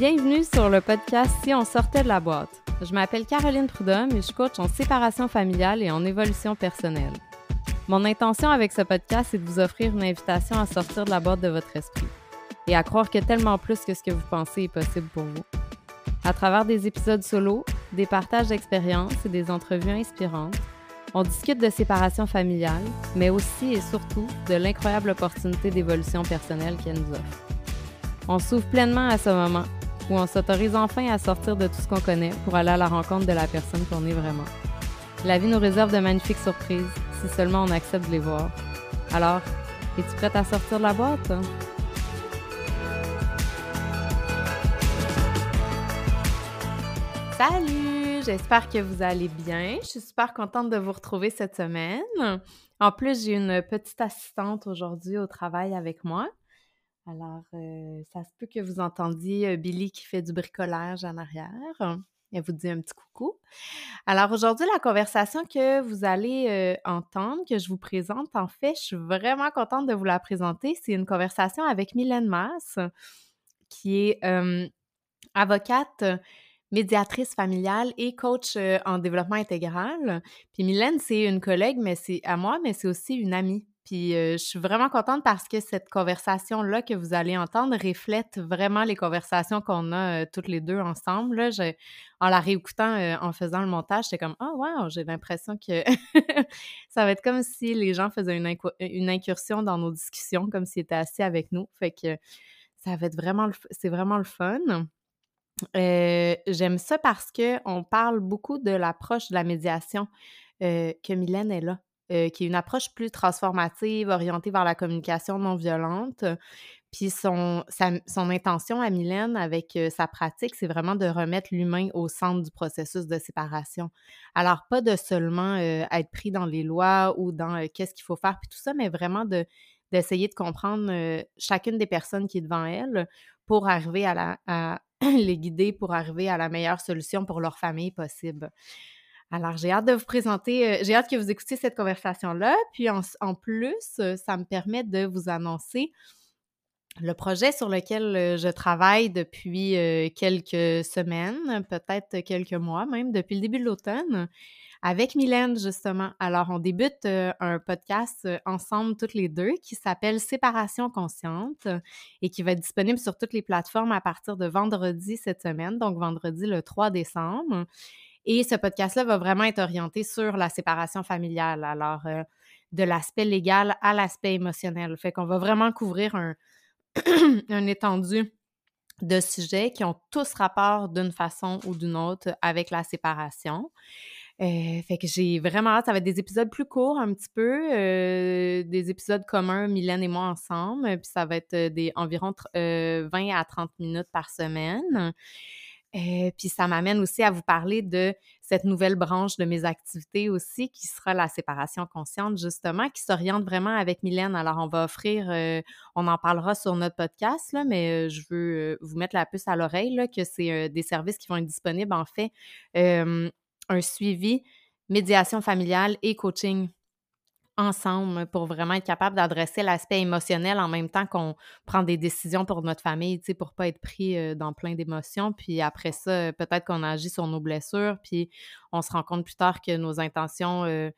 Bienvenue sur le podcast Si on sortait de la boîte. Je m'appelle Caroline Prudhomme et je coach en séparation familiale et en évolution personnelle. Mon intention avec ce podcast est de vous offrir une invitation à sortir de la boîte de votre esprit et à croire que tellement plus que ce que vous pensez est possible pour vous. À travers des épisodes solo, des partages d'expériences et des entrevues inspirantes, on discute de séparation familiale, mais aussi et surtout de l'incroyable opportunité d'évolution personnelle qu'elle nous offre. On s'ouvre pleinement à ce moment où on s'autorise enfin à sortir de tout ce qu'on connaît pour aller à la rencontre de la personne qu'on est vraiment. La vie nous réserve de magnifiques surprises si seulement on accepte de les voir. Alors, es-tu prête à sortir de la boîte? Salut, j'espère que vous allez bien. Je suis super contente de vous retrouver cette semaine. En plus, j'ai une petite assistante aujourd'hui au travail avec moi. Alors, euh, ça se peut que vous entendiez euh, Billy qui fait du bricolage en arrière. Elle vous dit un petit coucou. Alors aujourd'hui, la conversation que vous allez euh, entendre, que je vous présente, en fait, je suis vraiment contente de vous la présenter. C'est une conversation avec Mylène Mass, qui est avocate médiatrice familiale et coach en développement intégral. Puis Mylène, c'est une collègue, mais c'est à moi, mais c'est aussi une amie. Puis je suis vraiment contente parce que cette conversation-là que vous allez entendre reflète vraiment les conversations qu'on a toutes les deux ensemble. Là, en la réécoutant, en faisant le montage, j'étais comme « Ah, oh, wow! » J'ai l'impression que ça va être comme si les gens faisaient une, une incursion dans nos discussions, comme s'ils étaient assis avec nous. Fait que ça va être vraiment... C'est vraiment le fun. J'aime ça parce qu'on parle beaucoup de l'approche de la médiation que Mylène est là, qui est une approche plus transformative, orientée vers la communication non violente. Puis son, son intention à Mylène avec sa pratique, c'est vraiment de remettre l'humain au centre du processus de séparation. Alors, pas de seulement être pris dans les lois ou dans qu'est-ce qu'il faut faire, puis tout ça, mais vraiment de d'essayer de comprendre chacune des personnes qui est devant elle pour arriver à, la, à, les guider pour arriver à la meilleure solution pour leur famille possible. Alors, j'ai hâte de vous présenter, euh, j'ai hâte que vous écoutiez cette conversation-là. Puis en, plus, euh, ça me permet de vous annoncer le projet sur lequel euh, je travaille depuis quelques semaines, peut-être quelques mois même, depuis le début de l'automne avec Mylène, justement. Alors, on débute un podcast ensemble, toutes les deux, qui s'appelle Séparation consciente et qui va être disponible sur toutes les plateformes à partir de vendredi cette semaine, donc vendredi le 3 décembre. Et ce podcast-là va vraiment être orienté sur la séparation familiale. Alors, euh, de l'aspect légal à l'aspect émotionnel. Fait qu'on va vraiment couvrir un, étendu de sujets qui ont tous rapport d'une façon ou d'une autre avec la séparation. Euh, fait que j'ai vraiment hâte. Ça va être des épisodes plus courts un petit peu, euh, des épisodes communs, Mylène et moi ensemble. Puis ça va être des environ 20 à 30 minutes par semaine. Puis ça m'amène aussi à vous parler de cette nouvelle branche de mes activités aussi, qui sera la séparation consciente, justement, qui s'oriente vraiment avec Mylène. Alors, on va offrir, on en parlera sur notre podcast, là, mais je veux vous mettre la puce à l'oreille, que c'est des services qui vont être disponibles, en fait, un suivi, médiation familiale et coaching ensemble pour vraiment être capable d'adresser l'aspect émotionnel en même temps qu'on prend des décisions pour notre famille, tu pour pas être pris euh, dans plein d'émotions. Puis après ça, peut-être qu'on agit sur nos blessures, puis on se rend compte plus tard que nos intentions euh,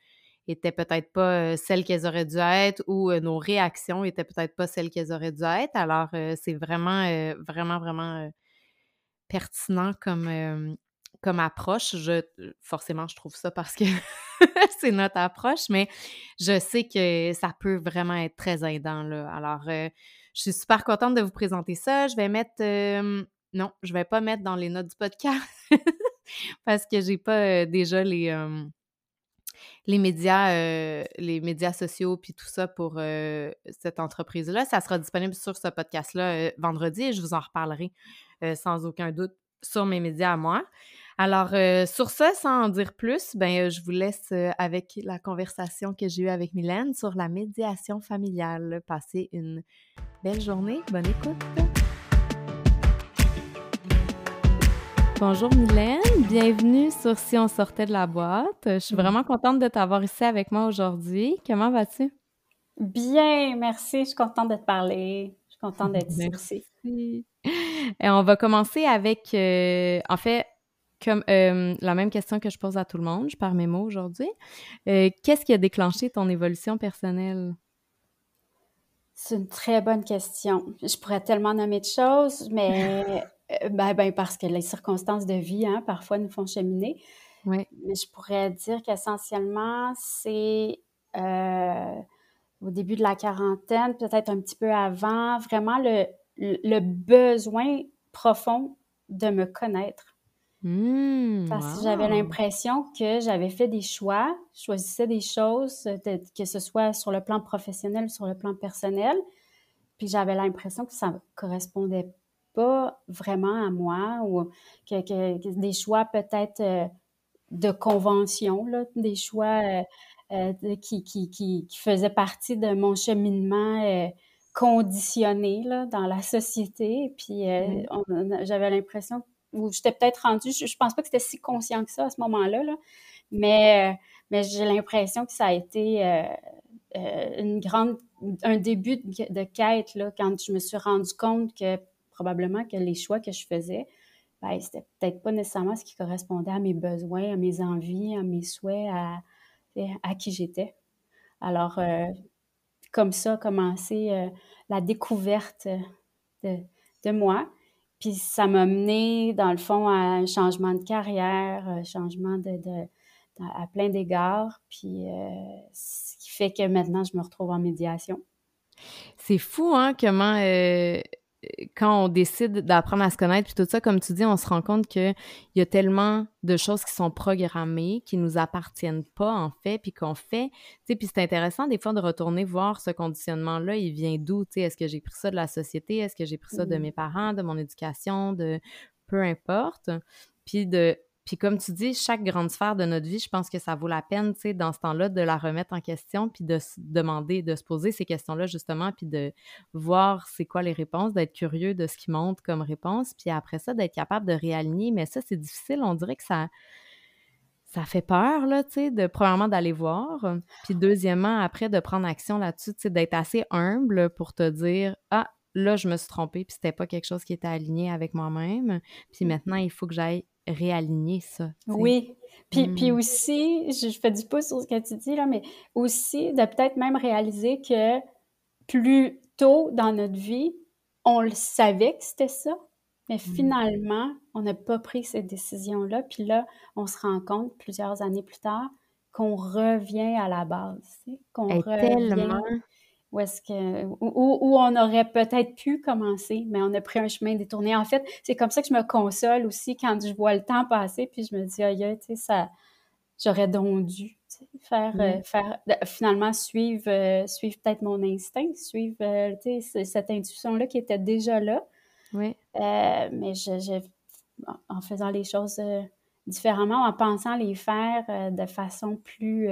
étaient peut-être pas euh, celles qu'elles auraient dû être ou nos réactions étaient peut-être pas celles qu'elles auraient dû être. Alors, c'est vraiment, vraiment, vraiment pertinent comme comme approche, je forcément je trouve ça parce que c'est notre approche, mais je sais que ça peut vraiment être très aidant là. Alors je suis super contente de vous présenter ça. Je vais mettre non, je vais pas mettre dans les notes du podcast parce que j'ai pas déjà les les médias les médias sociaux puis tout ça pour cette entreprise là, ça sera disponible sur ce podcast là vendredi et je vous en reparlerai sans aucun doute sur mes médias à moi. Alors, euh, sur ça, sans en dire plus, ben, euh, je vous laisse euh, avec la conversation que j'ai eue avec Mylène sur la médiation familiale. Passez une belle journée. Bonne écoute. Bonjour Mylène, bienvenue sur Si on sortait de la boîte. Je suis vraiment contente de t'avoir ici avec moi aujourd'hui. Comment vas-tu? Bien, merci. Je suis contente de te parler. Je suis contente d'être ici Et on va commencer avec, euh, en fait, comme euh, la même question que je pose à tout le monde, je parle mes mots aujourd'hui. Euh, qu'est-ce qui a déclenché ton évolution personnelle? C'est une très bonne question. Je pourrais tellement nommer de choses, mais ben, ben, parce que les circonstances de vie, hein, parfois, nous font cheminer. Oui. Mais je pourrais dire qu'essentiellement, c'est au début de la quarantaine, peut-être un petit peu avant, vraiment le, le besoin profond de me connaître. Mmh, Parce que j'avais l'impression que j'avais fait des choix, je choisissais des choses, que ce soit sur le plan professionnel ou sur le plan personnel, puis j'avais l'impression que ça ne correspondait pas vraiment à moi ou que, des choix peut-être euh, de convention, là, des choix euh, euh, qui, qui, qui, faisaient partie de mon cheminement conditionné là, dans la société. Puis mmh. j'avais l'impression j'étais peut-être je, je, pense pas que c'était si conscient que ça à ce moment-là, là, mais, mais j'ai l'impression que ça a été euh, euh, une grande, un début de, quête là, quand je me suis rendu compte que probablement que les choix que je faisais, ben, c'était peut-être pas nécessairement ce qui correspondait à mes besoins, à mes envies, à mes souhaits, à, à qui j'étais. Alors, euh, comme ça, commencer la découverte de, de moi. Puis ça m'a mené, dans le fond, à un changement de carrière, un changement de, à plein d'égards. Puis euh, ce qui fait que maintenant, je me retrouve en médiation. C'est fou, hein, comment euh, quand on décide d'apprendre à se connaître, puis tout ça, comme tu dis, on se rend compte qu'il y a tellement de choses qui sont programmées, qui nous appartiennent pas, en fait, puis qu'on fait. Tu sais, puis c'est intéressant, des fois, de retourner voir ce conditionnement-là, il vient d'où? Tu sais, est-ce que j'ai pris ça de la société? Est-ce que j'ai pris ça de mmh. mes parents, de mon éducation, de peu importe? Puis de puis comme tu dis, chaque grande sphère de notre vie, je pense que ça vaut la peine, tu sais, dans ce temps-là, de la remettre en question, puis de se demander, de se poser ces questions-là, justement, puis de voir c'est quoi les réponses, d'être curieux de ce qui monte comme réponse, puis après ça, d'être capable de réaligner. Mais ça, c'est difficile. On dirait que ça, ça fait peur, là, tu sais, de premièrement d'aller voir, puis deuxièmement, après, de prendre action là-dessus, tu sais, d'être assez humble pour te dire, ah, là, je me suis trompée, puis c'était pas quelque chose qui était aligné avec moi-même, puis mmh. maintenant, il faut que j'aille réaligner ça. Oui. Puis, puis hmm. aussi, je, fais du pouce sur ce que tu dis, là, mais aussi de peut-être même réaliser que plus tôt dans notre vie, on le savait que c'était ça, mais hmm. finalement, on n'a pas pris cette décision-là. Puis là, on se rend compte plusieurs années plus tard qu'on revient à la base, qu'on revient où est-ce que où, on aurait peut-être pu commencer, mais on a pris un chemin détourné. En fait, c'est comme ça que je me console aussi quand je vois le temps passer, puis je me dis aïe, tu sais ça j'aurais donc dû faire euh, faire finalement suivre euh, suivre peut-être mon instinct, suivre euh, cette intuition là qui était déjà là. Oui. mais je, en faisant les choses différemment, en pensant les faire de façon plus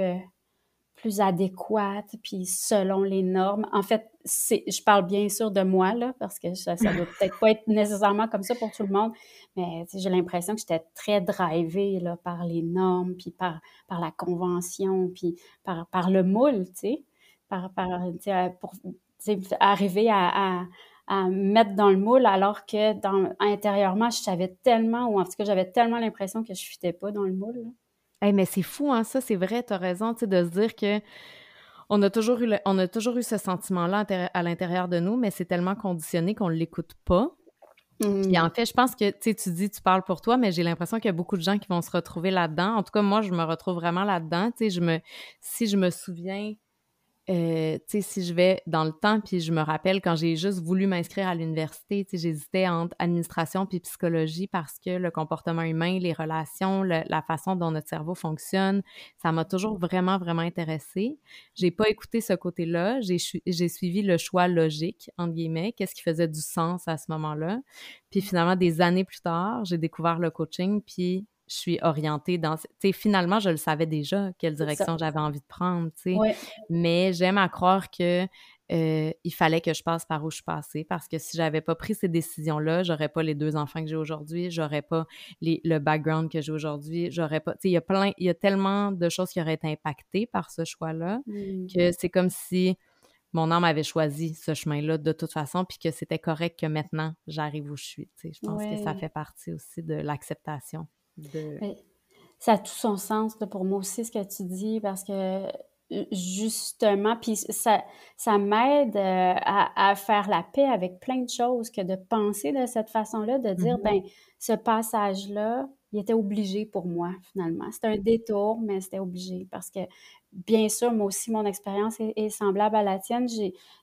plus adéquate, puis selon les normes. En fait, je parle bien sûr de moi, là, parce que ça ne doit peut-être pas être nécessairement comme ça pour tout le monde, mais j'ai l'impression que j'étais très drivée là, par les normes, puis par, par la convention, puis par, par le moule, tu sais, par pour arriver à, à, mettre dans le moule, alors que intérieurement, je savais tellement, ou en tout cas, j'avais tellement l'impression que je ne fitais pas dans le moule. Là mais c'est fou, hein, ça, c'est vrai, tu as raison, tu sais, de se dire que on a toujours eu, on a toujours eu ce sentiment-là à l'intérieur de nous, mais c'est tellement conditionné qu'on ne l'écoute pas. Et mmh. en fait, je pense que, tu dis, tu parles pour toi, mais j'ai l'impression qu'il y a beaucoup de gens qui vont se retrouver là-dedans. En tout cas, moi, je me retrouve vraiment là-dedans. Je me, si je me souviens euh, tu sais, si je vais dans le temps, puis je me rappelle quand j'ai juste voulu m'inscrire à l'université, tu sais, j'hésitais entre administration puis psychologie parce que le comportement humain, les relations, la façon dont notre cerveau fonctionne, ça m'a toujours vraiment, vraiment intéressée. J'ai pas écouté ce côté-là. J'ai suivi le choix logique, entre guillemets, qu'est-ce qui faisait du sens à ce moment-là. Puis finalement, des années plus tard, j'ai découvert le coaching, puis je suis orientée dans... Tu sais, finalement, je le savais déjà, quelle direction j'avais envie de prendre, tu sais. Mais j'aime à croire que euh, il fallait que je passe par où je suis passée parce que si j'avais pas pris ces décisions-là, j'aurais pas les deux enfants que j'ai aujourd'hui, j'aurais pas les, le background que j'ai aujourd'hui, j'aurais pas, tu sais, il y a plein, il y a tellement de choses qui auraient été impactées par ce choix-là mmh. que c'est comme si mon âme avait choisi ce chemin-là de toute façon, puis que c'était correct que maintenant j'arrive où je suis. Je pense que ça fait partie aussi de l'acceptation. De... Ça a tout son sens pour moi aussi, ce que tu dis, parce que justement, puis ça, ça m'aide euh, à, faire la paix avec plein de choses que de penser de cette façon-là, de dire, mm-hmm. ben ce passage-là, il était obligé pour moi, finalement. C'était un détour, mais c'était obligé parce que, bien sûr, moi aussi, mon expérience est, semblable à la tienne.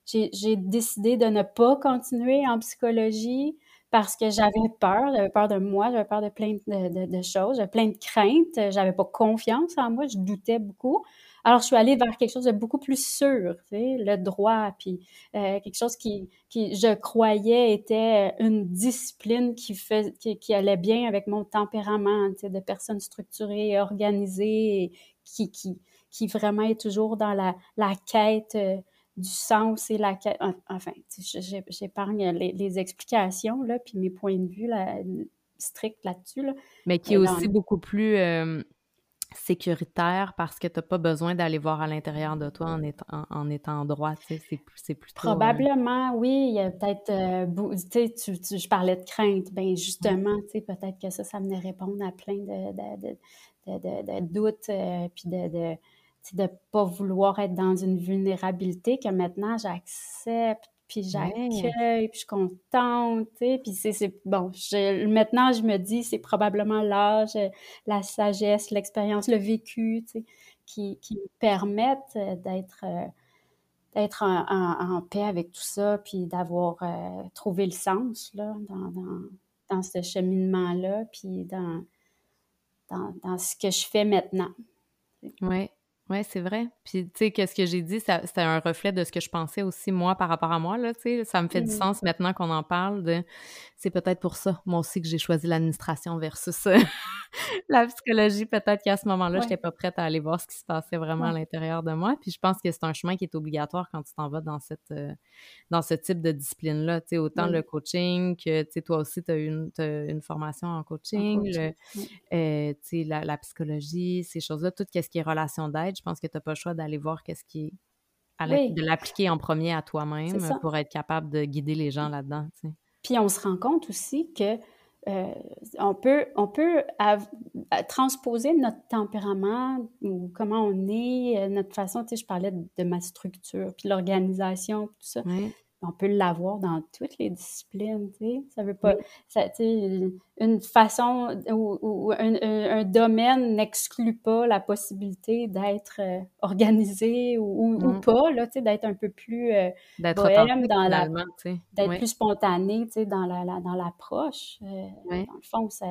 J'ai décidé de ne pas continuer en psychologie parce que j'avais peur, j'avais peur de moi, j'avais peur de plein de, choses, j'avais plein de craintes, j'avais pas confiance en moi, je doutais beaucoup. Alors, je suis allée vers quelque chose de beaucoup plus sûr, tu sais, le droit, puis euh, quelque chose qui, qui, je croyais, était une discipline qui, fait, qui, allait bien avec mon tempérament, tu sais, de personne structurée, organisée, qui, qui, qui vraiment est toujours dans la, la quête euh, du sens et la. Enfin, j'épargne les, les, explications, là, puis mes points de vue là, stricts là-dessus. Là. Mais qui est aussi beaucoup plus. Euh, sécuritaire parce que tu n'as pas besoin d'aller voir à l'intérieur de toi en étant, en, étant droit, c'est plus, plus trop... Euh, Probablement, oui, il y a peut-être, euh, tu sais, je parlais de crainte, ben justement, tu sais, peut-être que ça, ça venait répondre à plein de, de, de, de doutes, euh, puis de, de de ne pas vouloir être dans une vulnérabilité que maintenant j'accepte puis j'accueille, puis je suis contente, puis c'est, bon, je, maintenant je me dis, c'est probablement l'âge, la sagesse, l'expérience, le vécu, qui, qui me permettent euh, d'être euh, d'être en, en, paix avec tout ça, puis d'avoir euh, trouvé le sens, là, dans, dans, dans ce cheminement-là, puis dans, dans, dans, ce que je fais maintenant. Oui, oui, c'est vrai. Puis, tu sais, qu'est-ce que j'ai dit, c'était un reflet de ce que je pensais aussi, moi, par rapport à moi, là, tu sais. Ça me fait du mmh sens maintenant qu'on en parle de... C'est peut-être pour ça, moi aussi, que j'ai choisi l'administration versus euh, la psychologie. Peut-être qu'à ce moment-là, je n'étais pas prête à aller voir ce qui se passait vraiment à l'intérieur de moi. Puis je pense que c'est un chemin qui est obligatoire quand tu t'en vas dans cette... Euh, dans ce type de discipline-là, tu sais, autant le coaching que, tu sais, toi aussi, tu as une, une formation en coaching, euh, tu sais, la, la, psychologie, ces choses-là, tout ce qui est relation d'aide, je pense que tu n'as pas le choix d'aller voir qu'est-ce qui est de l'appliquer en premier à toi-même pour être capable de guider les gens là-dedans. Puis on se rend compte aussi que euh, on peut, on peut transposer notre tempérament ou comment on est, euh, notre façon, tu sais, je parlais de, ma structure, puis l'organisation, tout ça on peut l'avoir dans toutes les disciplines, tu sais. Ça veut pas... Ça, une façon ou, un, domaine n'exclut pas la possibilité d'être euh, organisé ou, mm. pas, là, tu sais, d'être un peu plus euh, bohème dans la... d'être plus spontané, tu sais, dans la, dans l'approche. Euh, dans le fond, ça...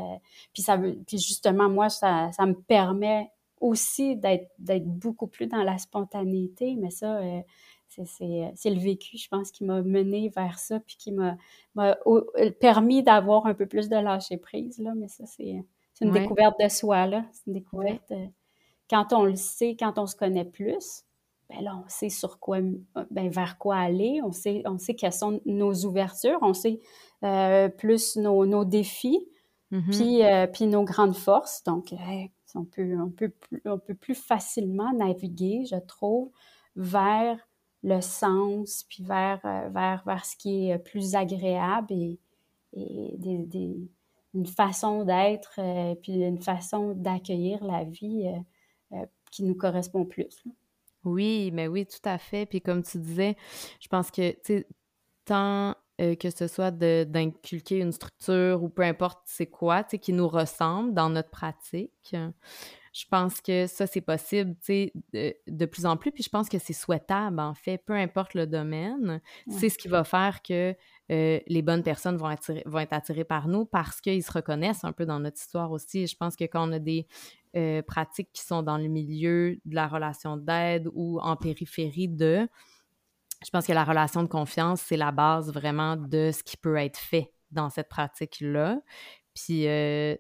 Puis, ça veut... Puis justement, moi, ça, ça me permet aussi d'être, d'être beaucoup plus dans la spontanéité, mais ça euh, c'est le vécu, je pense, qui m'a mené vers ça, puis qui m'a euh, permis d'avoir un peu plus de lâcher prise, là. Mais ça, c'est une découverte de soi, là. C'est une découverte. Euh, quand on le sait, quand on se connaît plus, ben là, on sait sur quoi, ben vers quoi aller, on sait, on sait quelles sont nos ouvertures, on sait plus nos, nos défis, mm-hmm. puis, puis nos grandes forces. Donc, on, peut, on, peut, on peut plus facilement naviguer, je trouve, vers le sens, puis vers, euh, vers, vers ce qui est plus agréable et, et des, des, une façon d'être, euh, puis une façon d'accueillir la vie euh, qui nous correspond plus. Oui, mais oui, tout à fait. Puis comme tu disais, je pense que, tant que ce soit d'inculquer une structure ou peu importe c'est quoi, tu qui nous ressemble dans notre pratique, je pense que ça, c'est possible, tu sais, de, plus en plus. Puis je pense que c'est souhaitable, en fait, peu importe le domaine. C'est ce qui va faire que euh, les bonnes personnes vont, vont être attirées par nous parce qu'ils se reconnaissent un peu dans notre histoire aussi. Je pense que quand on a des euh, pratiques qui sont dans le milieu de la relation d'aide ou en périphérie de, je pense que la relation de confiance, c'est la base vraiment de ce qui peut être fait dans cette pratique-là. Puis, euh,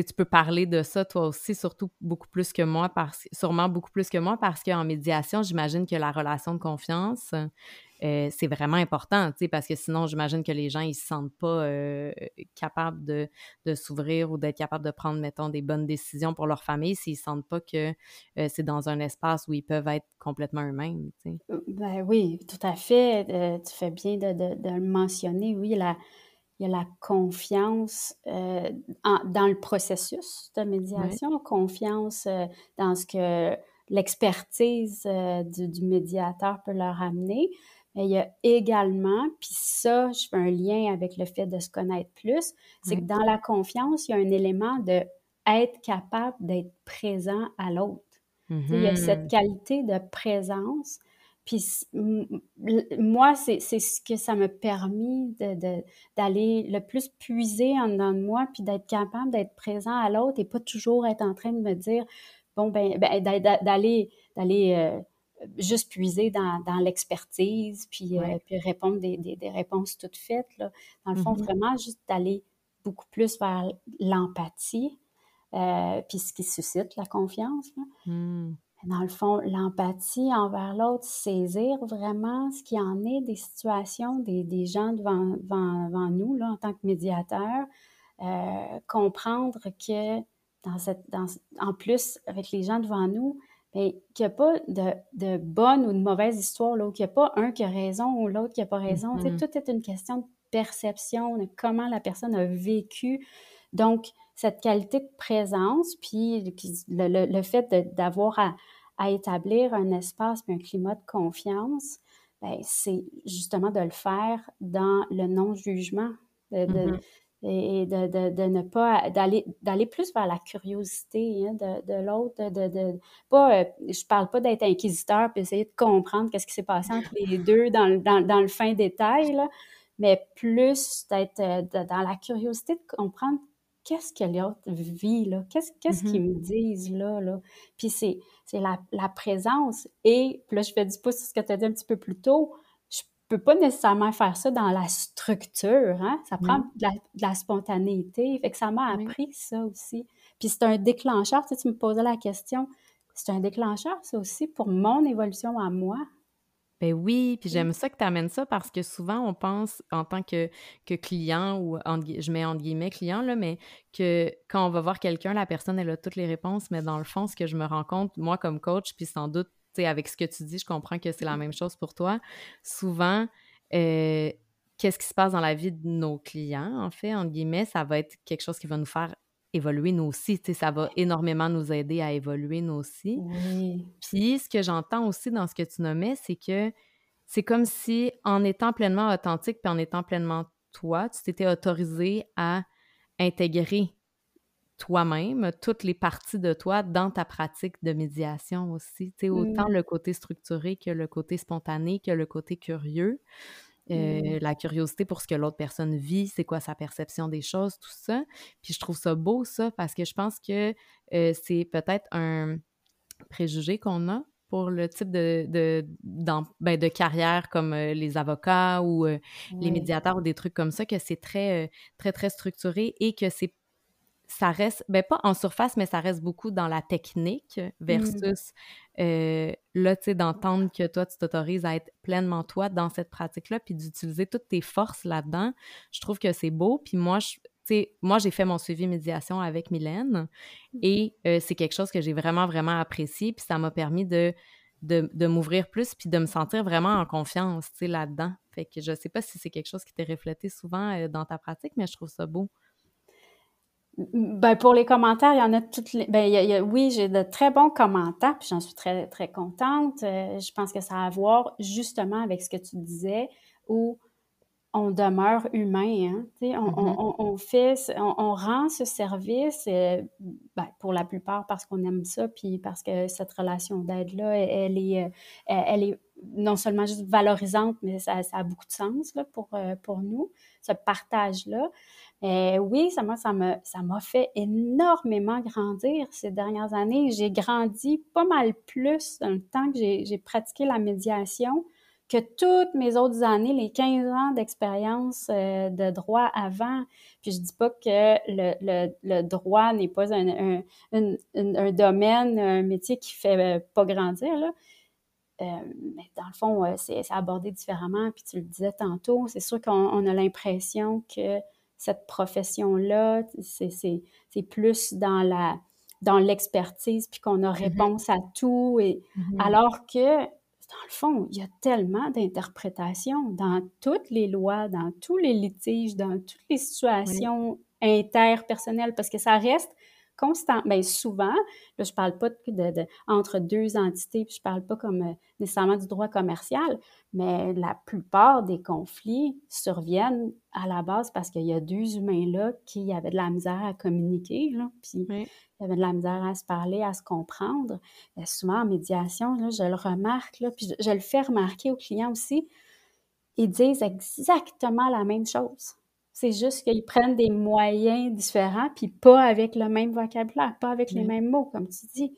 tu peux parler de ça toi aussi, surtout beaucoup plus que moi, parce, sûrement beaucoup plus que moi, parce qu'en médiation, j'imagine que la relation de confiance, euh, c'est vraiment important, parce que sinon, j'imagine que les gens, ils se sentent pas euh, capables de, de s'ouvrir ou d'être capables de prendre, mettons, des bonnes décisions pour leur famille s'ils sentent pas que euh, c'est dans un espace où ils peuvent être complètement eux-mêmes. Ben oui, tout à fait. tu fais bien de, de, de, le mentionner. Oui, la, il y a la confiance dans le processus de médiation, confiance dans ce que l'expertise du, du, médiateur peut leur amener. Mais il y a également, puis ça, je fais un lien avec le fait de se connaître plus, c'est que dans la confiance, il y a un élément de être capable d'être présent à l'autre. Il y a cette mmh qualité de présence. Puis moi, c'est ce que ça m'a permis d'aller de, le plus puiser en dedans de moi, puis d'être capable d'être présent à l'autre et pas toujours être en train de me dire, bon, ben, ben d'aller d'aller euh, juste puiser dans, dans l'expertise, puis, euh, puis répondre des, des, des, réponses toutes faites. Là. Dans le fond, mm-hmm. vraiment, juste d'aller beaucoup plus vers l'empathie, euh, puis ce qui suscite la confiance. Là. Mm. Dans le fond, l'empathie envers l'autre, saisir vraiment ce qui en est des situations des, des gens devant, devant, devant, nous, là, en tant que médiateurs, euh, comprendre que dans cette, dans, en plus, avec les gens devant nous, ben, qu'il n'y a pas de, de, bonne ou de mauvaise histoire, là, qu'il n'y a pas un qui a raison ou l'autre qui n'a pas raison. Mm-hmm. Tout est une question de perception, de comment la personne a vécu. Donc, cette qualité de présence, puis, le, le, fait d'avoir à, à, établir un espace et un climat de confiance, ben, c'est justement de le faire dans le non-jugement, de, mm-hmm. et de, de, de ne pas d'aller plus vers la curiosité hein, de, de l'autre de, pas euh, je parle pas d'être inquisiteur puis essayer de comprendre qu'est-ce qui s'est passé entre les deux dans le, dans, dans le fin détail là, mais plus d'être euh, dans la curiosité de comprendre qu'est-ce que l'autre vit là? Qu'est-ce qu'est-ce qu'ils me disent là là? Puis c'est la, la présence et puis là je fais du pouce sur ce que tu as dit un petit peu plus tôt peux pas nécessairement faire ça dans la structure, hein? Ça prend de, la, spontanéité. Fait que ça m'a appris ça aussi. Puis c'est un déclencheur, tu, sais, tu me posais la question, c'est un déclencheur, ça aussi, pour mon évolution à moi? Ben oui, puis j'aime ça que tu amènes ça parce que souvent on pense en tant que, que client ou je mets entre guillemets client, là, mais que quand on va voir quelqu'un, la personne elle a toutes les réponses, mais dans le fond, ce que je me rends compte, moi comme coach, puis sans doute avec ce que tu dis, je comprends que c'est la même chose pour toi. Souvent, euh, qu'est-ce qui se passe dans la vie de nos clients, en fait, entre guillemets, ça va être quelque chose qui va nous faire évoluer nous aussi. Ça va énormément nous aider à évoluer nous aussi. Puis, ce que j'entends aussi dans ce que tu nommais, c'est que c'est comme si, en étant pleinement authentique puis en étant pleinement toi, tu t'étais autorisé à intégrer toi-même, toutes les parties de toi dans ta pratique de médiation aussi. Tu sais, autant mmh. le côté structuré que le côté spontané, que le côté curieux. Euh, mmh. La curiosité pour ce que l'autre personne vit, c'est quoi sa perception des choses, tout ça. Puis je trouve ça beau, ça, parce que je pense que euh, c'est peut-être un préjugé qu'on a pour le type de, de, ben, de carrière comme euh, les avocats ou les médiateurs ou des trucs comme ça, que c'est très, très, très structuré et que c'est ça reste, ben pas en surface, mais ça reste beaucoup dans la technique mmh. versus euh, là, tu sais, d'entendre que toi, tu t'autorises à être pleinement toi dans cette pratique-là, puis d'utiliser toutes tes forces là-dedans. Je trouve que c'est beau. Puis moi, je, sais, moi, j'ai fait mon suivi médiation avec Mylène mmh. et euh, c'est quelque chose que j'ai vraiment, vraiment apprécié. Puis ça m'a permis de, de, de m'ouvrir plus puis de me sentir vraiment en confiance, tu sais, là-dedans. Fait que je sais pas si c'est quelque chose qui t'est reflété souvent euh, dans ta pratique, mais je trouve ça beau. Ben, pour les commentaires, il y en a toutes les. Ben, il y a, oui, j'ai de très bons commentaires, puis j'en suis très, très contente. Euh, je pense que ça a à voir justement avec ce que tu disais, où on demeure humain. Hein, on, mm-hmm. on, on, fait, on, rend ce service, euh, ben, pour la plupart parce qu'on aime ça, puis parce que cette relation d'aide-là, elle, est, euh, elle est non seulement juste valorisante, mais ça, ça a beaucoup de sens là, pour, pour nous, ce partage-là. Euh, oui, ça m'a, ça, m'a, ça m'a fait énormément grandir ces dernières années. J'ai grandi pas mal plus dans le temps que j'ai, pratiqué la médiation que toutes mes autres années, les 15 ans d'expérience euh, de droit avant. Puis je dis pas que le, le, le droit n'est pas un, un, un, un, domaine, un métier qui fait euh, pas grandir, là. mais dans le fond, c'est abordé différemment. Puis tu le disais tantôt, c'est sûr qu'on a l'impression que cette profession-là, c'est plus dans la dans l'expertise, puis qu'on a mm-hmm. réponse à tout. Et, mm-hmm. Alors que, dans le fond, il y a tellement d'interprétations dans toutes les lois, dans tous les litiges, dans toutes les situations interpersonnelles, parce que ça reste constant, bien souvent, là, je parle pas de, entre deux entités, puis je parle pas comme euh, nécessairement du droit commercial, mais la plupart des conflits surviennent à la base parce qu'il y a deux humains là qui avaient de la misère à communiquer, là, puis il y avait de la misère à se parler, à se comprendre. Et souvent en médiation, là, je le remarque, là, puis je, je le fais remarquer aux clients aussi, ils disent exactement la même chose. C'est juste qu'ils prennent des moyens différents, puis pas avec le même vocabulaire, pas avec les mêmes mots, comme tu dis.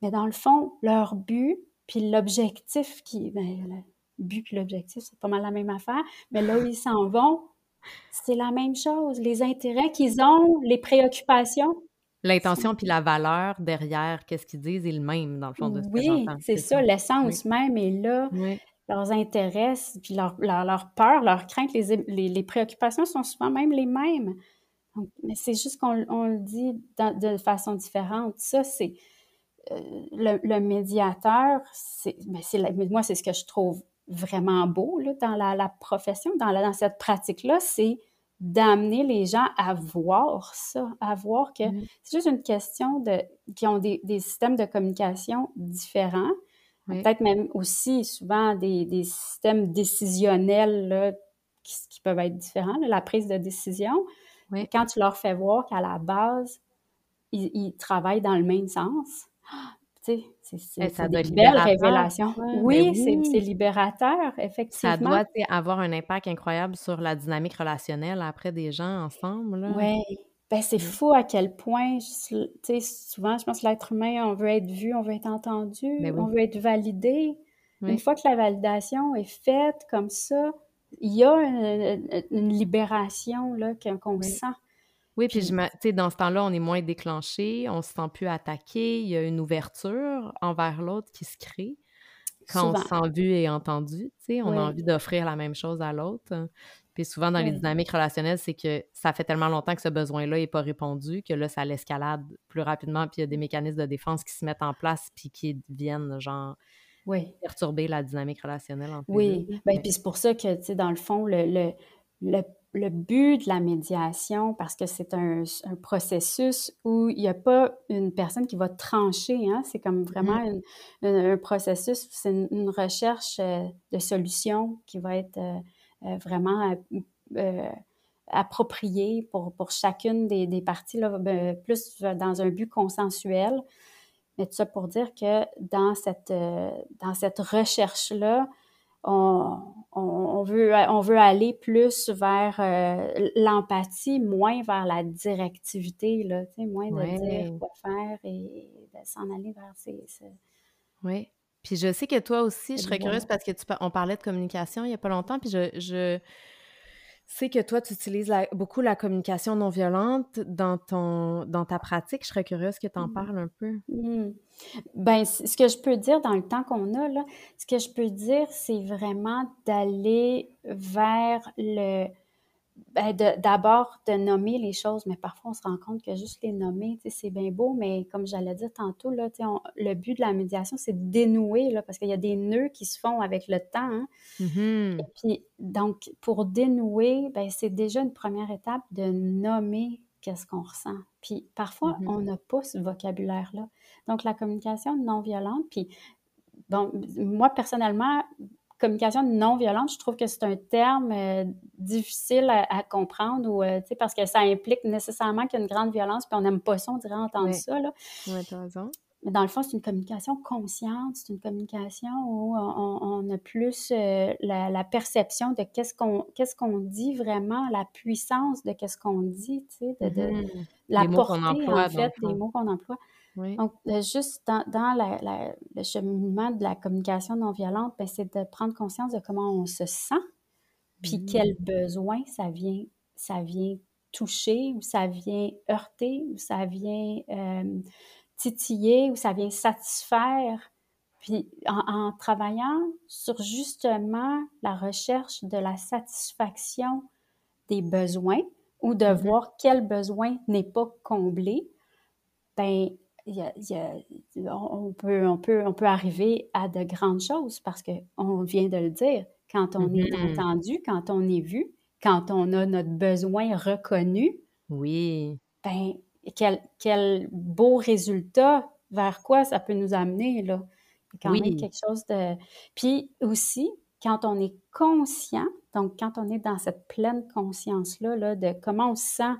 Mais dans le fond, leur but, puis l'objectif qui. Ben, le but puis l'objectif, c'est pas mal la même affaire, mais là où ils s'en vont, c'est la même chose. Les intérêts qu'ils ont, les préoccupations. L'intention puis la valeur derrière qu'est-ce qu'ils disent est le même, dans le fond, de ce Oui, c'est ça, l'essence même est là. Oui leurs intérêts, puis leur, leur, peur, leurs craintes, les, les, préoccupations sont souvent même les mêmes. mais c'est juste qu'on le dit de façon différente. Ça, c'est euh, le, médiateur, c'est, ben, moi, c'est ce que je trouve vraiment beau là, dans la, profession, dans, la, dans cette pratique-là, c'est d'amener les gens à voir ça, à voir que mmh. c'est juste une question de qui ont des, des systèmes de communication différents, Peut-être même aussi souvent des, des systèmes décisionnels là, qui, peuvent être différents, la prise de décision. Quand tu leur fais voir qu'à la base, ils, travaillent dans le même sens, tu sais, c'est eh, une belle révélation. oui, ben c'est libérateur, effectivement. Ça doit avoir un impact incroyable sur la dynamique relationnelle après des gens ensemble. Oui, ben, c'est mmh. fou à quel point, tu sais, souvent, je pense que l'être humain, on veut être vu, on veut être entendu, ben on veut être validé. Une fois que la validation est faite comme ça, il y a une, libération là, qu'on sent. Oui, puis, sais, dans ce temps-là, on est moins déclenché, on se sent plus attaqué, il y a une ouverture envers l'autre qui se crée. Quand on se sent vu et entendu, tu sais, on a envie d'offrir la même chose à l'autre. Puis souvent, dans les dynamiques relationnelles, c'est que ça fait tellement longtemps que ce besoin-là n'est pas répondu que là, ça l'escalade plus rapidement. Puis il y a des mécanismes de défense qui se mettent en place puis qui viennent, genre, perturber la dynamique relationnelle. Entre oui, bien, puis c'est pour ça que, tu sais, dans le fond, le, le, le, but de la médiation, parce que c'est un, un, processus où il n'y a pas une personne qui va trancher, hein, c'est comme vraiment mmh. un processus, c'est une, recherche euh, de solutions qui va être... Euh, vraiment euh, euh, approprié pour, pour chacune des, des parties, là, ben, plus dans un but consensuel. Mais tout ça pour dire que dans cette, dans cette recherche-là, on, on, veut, on veut aller plus vers l'empathie, moins vers la directivité, là, moins de dire quoi faire et de s'en aller vers ces... Oui. Puis je sais que toi aussi, je serais curieuse parce que tu on parlait de communication il n'y a pas longtemps, puis je, je sais que toi, tu utilises beaucoup la communication non violente dans ton dans ta pratique. Je serais curieuse que tu en mmh. parles un peu. Mmh. Ben, ce que je peux dire dans le temps qu'on a, là, ce que je peux dire, c'est vraiment d'aller vers le ben, d'abord de, nommer les choses, mais parfois on se rend compte que juste les nommer, c'est bien beau, mais comme j'allais dire tantôt, là, le but de la médiation, c'est de dénouer, là, parce qu'il y a des nœuds qui se font avec le temps. Hein. Mm-hmm. Et puis, donc, pour dénouer, ben, c'est déjà une première étape de nommer qu'est-ce qu'on ressent. Puis parfois, mm-hmm. on n'a pas ce vocabulaire-là. Donc, la communication non violente, puis bon, moi, personnellement, communication non violente, je trouve que c'est un terme euh, difficile à, comprendre ou, euh, parce que ça implique nécessairement qu'il y a une grande violence, puis on n'aime pas ça, on dirait entendre ça. Là. Oui, as raison. Mais dans le fond, c'est une communication consciente, c'est une communication où on, a plus euh, la, perception de qu'est-ce qu'on qu'est-ce qu'on dit vraiment, la puissance de qu'est-ce qu'on dit, tu sais, de, mm-hmm. la portée, en fait, des mots qu'on emploie. Donc, juste dans, le cheminement de la communication non violente, ben, c'est de prendre conscience de comment on se sent, puis mmh. quel besoin ça vient, ça vient toucher, ou ça vient heurter, ou ça vient euh, titiller, ou ça vient satisfaire. Puis en, travaillant sur justement la recherche de la satisfaction des besoins ou de mm-hmm. voir quel besoin n'est pas comblé, ben on, peut, on, peut, on peut arriver à de grandes choses parce qu'on vient de le dire. Quand on est mm-hmm. entendu, quand on est vu, quand on a notre besoin reconnu, oui. ben, quel, quel beau résultat vers quoi ça peut nous amener, là. quand même quelque chose de... Puis aussi, quand on est conscient, donc quand on est dans cette pleine conscience-là, là, de comment on se sent,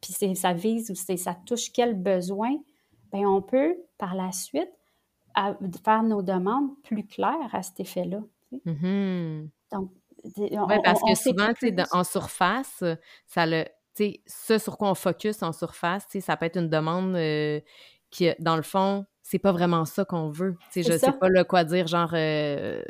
puis ça vise ou ça touche quel besoin, bien, on peut, par la suite, faire nos demandes plus claires à cet effet-là. Mm-hmm. Donc, parce que souvent, en surface, ça le, ce sur quoi on focus en surface, ça peut être une demande euh, qui, dans le fond, c'est pas vraiment ça qu'on veut. Je sais pas le quoi dire, genre. Euh,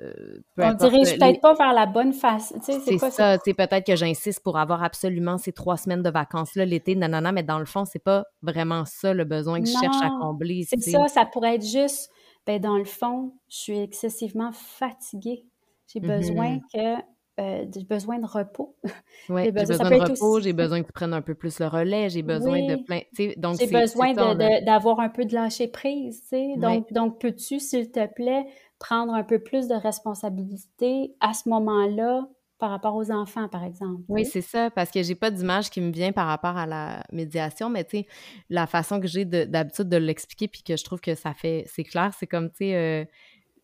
on dirige peut-être pas vers la bonne face. C'est ça. Peut-être que j'insiste pour avoir absolument ces trois semaines de vacances-là l'été, nanana, mais dans le fond, c'est pas vraiment ça le besoin que je cherche à combler. C'est ça, ça pourrait être juste, ben, dans le fond, je suis excessivement fatiguée. J'ai besoin mm-hmm. que euh, j'ai besoin de repos. Oui, j'ai besoin, de repos, j'ai besoin que tu prennes un peu plus le relais, j'ai besoin de plein. Donc j'ai besoin d'avoir un peu de lâcher prise. Donc, donc peux-tu, s'il te plaît, prendre un peu plus de responsabilité à ce moment-là par rapport aux enfants, par exemple. Oui, c'est ça, parce que j'ai pas d'image qui me vient par rapport à la médiation, mais tu sais, la façon que j'ai d'habitude de, l'expliquer, puis que je trouve que ça fait, c'est clair, c'est comme, tu sais, euh,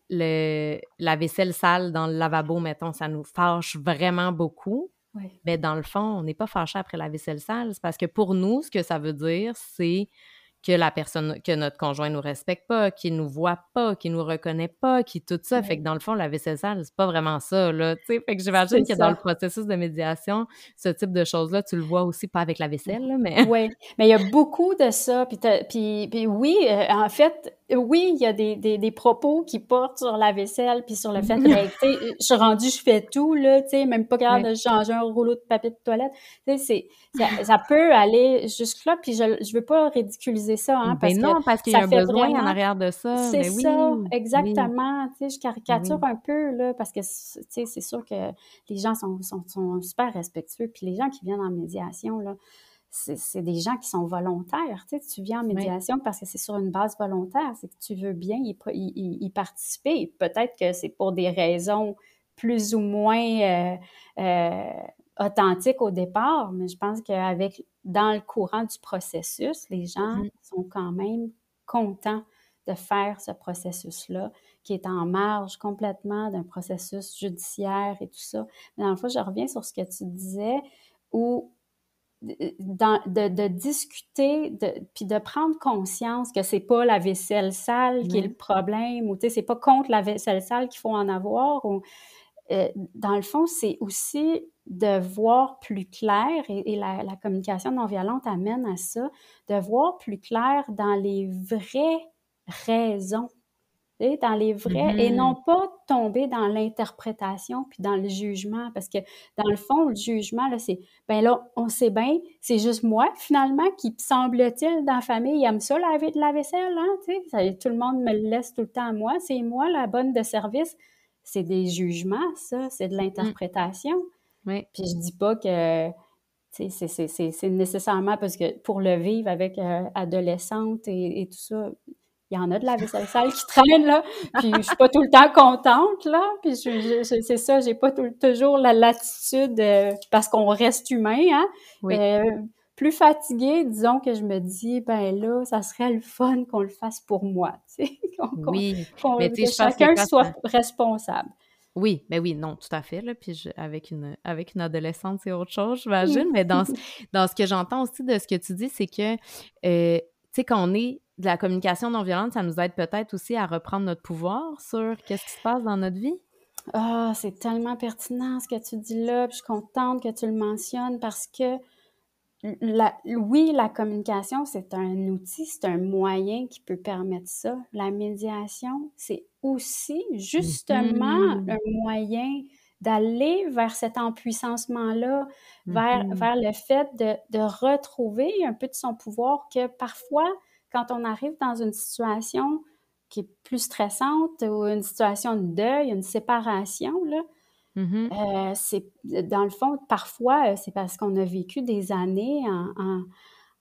le, la vaisselle sale dans le lavabo, mettons, ça nous fâche vraiment beaucoup. Mais dans le fond, on n'est pas fâché après la vaisselle sale. C'est parce que pour nous, ce que ça veut dire, c'est que la personne, que notre conjoint nous respecte pas, qu'il nous voit pas, qu'il nous reconnaît pas, qui tout ça. Fait que dans le fond, la vaisselle sale, c'est pas vraiment ça, là. Fait que j'imagine que dans le processus de médiation, ce type de choses-là, tu le vois aussi pas avec la vaisselle, là, mais. Oui, mais il y a beaucoup de ça. Puis, puis, puis oui, euh, en fait, oui, il y a des, des, des, propos qui portent sur la vaisselle puis sur le fait que, je suis rendue, je fais tout, là, tu sais, même pas capable de changer un rouleau de papier de toilette. Tu sais, ça, ça, peut aller jusque-là, puis je, je veux pas ridiculiser ça, hein, parce ben non, parce qu'il y a un besoin en arrière de ça. C'est ben ça, exactement. Tu sais, je caricature un peu, là, parce que, tu sais, c'est sûr que les gens sont, sont, sont super respectueux, puis les gens qui viennent en médiation, là, c'est des gens qui sont volontaires. Tu, sais, tu viens en médiation parce que c'est sur une base volontaire, c'est que tu veux bien y, y, participer. Peut-être que c'est pour des raisons plus ou moins euh, euh, authentiques au départ, mais je pense qu'avec dans le courant du processus, les gens mm-hmm. sont quand même contents de faire ce processus-là, qui est en marge complètement d'un processus judiciaire et tout ça. Mais dans le fond, je reviens sur ce que tu disais, où de, discuter, de, puis de prendre conscience que c'est pas la vaisselle sale qui est le problème, ou tu sais, c'est pas contre la vaisselle sale qu'il faut en avoir. Ou, euh, dans le fond, c'est aussi de voir plus clair, et, la, la, communication non violente amène à ça, de voir plus clair dans les vraies raisons dans les vrais, et mm-hmm. non pas tomber dans l'interprétation puis dans le jugement, parce que dans le fond, le jugement, là, c'est, ben là, on sait bien, c'est juste moi, finalement, qui, semble-t-il, dans la famille, aime ça, laver de la vaisselle, hein, tu sais, tout le monde me le laisse tout le temps à moi, c'est moi, la bonne de service. C'est des jugements, ça, c'est de mm. l'interprétation. Oui. Puis je dis pas que c'est nécessairement parce que pour le vivre avec euh, adolescente et, et, tout ça, il y en a de la vaisselle sale qui traîne, là, puis je suis pas tout le temps contente, là, puis c'est ça, j'ai pas toujours la latitude, euh, parce qu'on reste humain, hein, euh, plus fatiguée, disons que je me dis, ben là, ça serait le fun qu'on le fasse pour moi, tu sais, oui, mais que chacun soit responsable. Oui, mais oui, non, tout à fait. Là, puis avec, une, avec une adolescente, c'est autre chose, j'imagine. mais dans, dans ce que j'entends aussi de ce que tu dis, c'est que, euh, tu sais, quand on est de la communication non violente, ça nous aide peut-être aussi à reprendre notre pouvoir sur qu'est-ce qui se passe dans notre vie? Ah, c'est tellement pertinent ce que tu dis là. Puis je suis contente que tu le mentionnes parce que la, oui, la communication, c'est un outil, c'est un moyen qui peut permettre ça. La médiation, c'est aussi justement mm-hmm. un moyen d'aller vers cet empuissancement-là, vers, mm-hmm. vers le fait de, de retrouver un peu de son pouvoir que parfois, quand on arrive dans une situation qui est plus stressante ou une situation de deuil, une séparation, là, Mmh euh, c'est dans le fond, parfois, c'est parce qu'on a vécu des années en,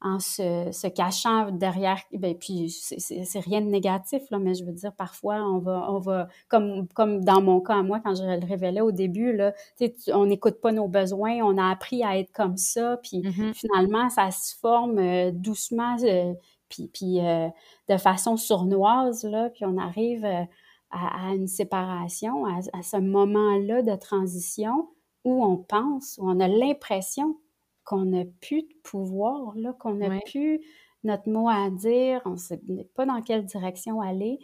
en se, se, cachant derrière. Ben, puis c'est rien de négatif, là, mais je veux dire, parfois, on va, on va comme, comme dans mon cas, moi, quand je le révélais au début, là, on n'écoute pas nos besoins, on a appris à être comme ça, puis mmh finalement, ça se forme euh, doucement, euh, puis, puis euh, de façon sournoise, là, puis on arrive à, une séparation, à, à ce moment-là de transition où on pense, où on a l'impression qu'on n'a plus de pouvoir, là, qu'on n'a plus notre mot à dire, on ne sait pas dans quelle direction aller.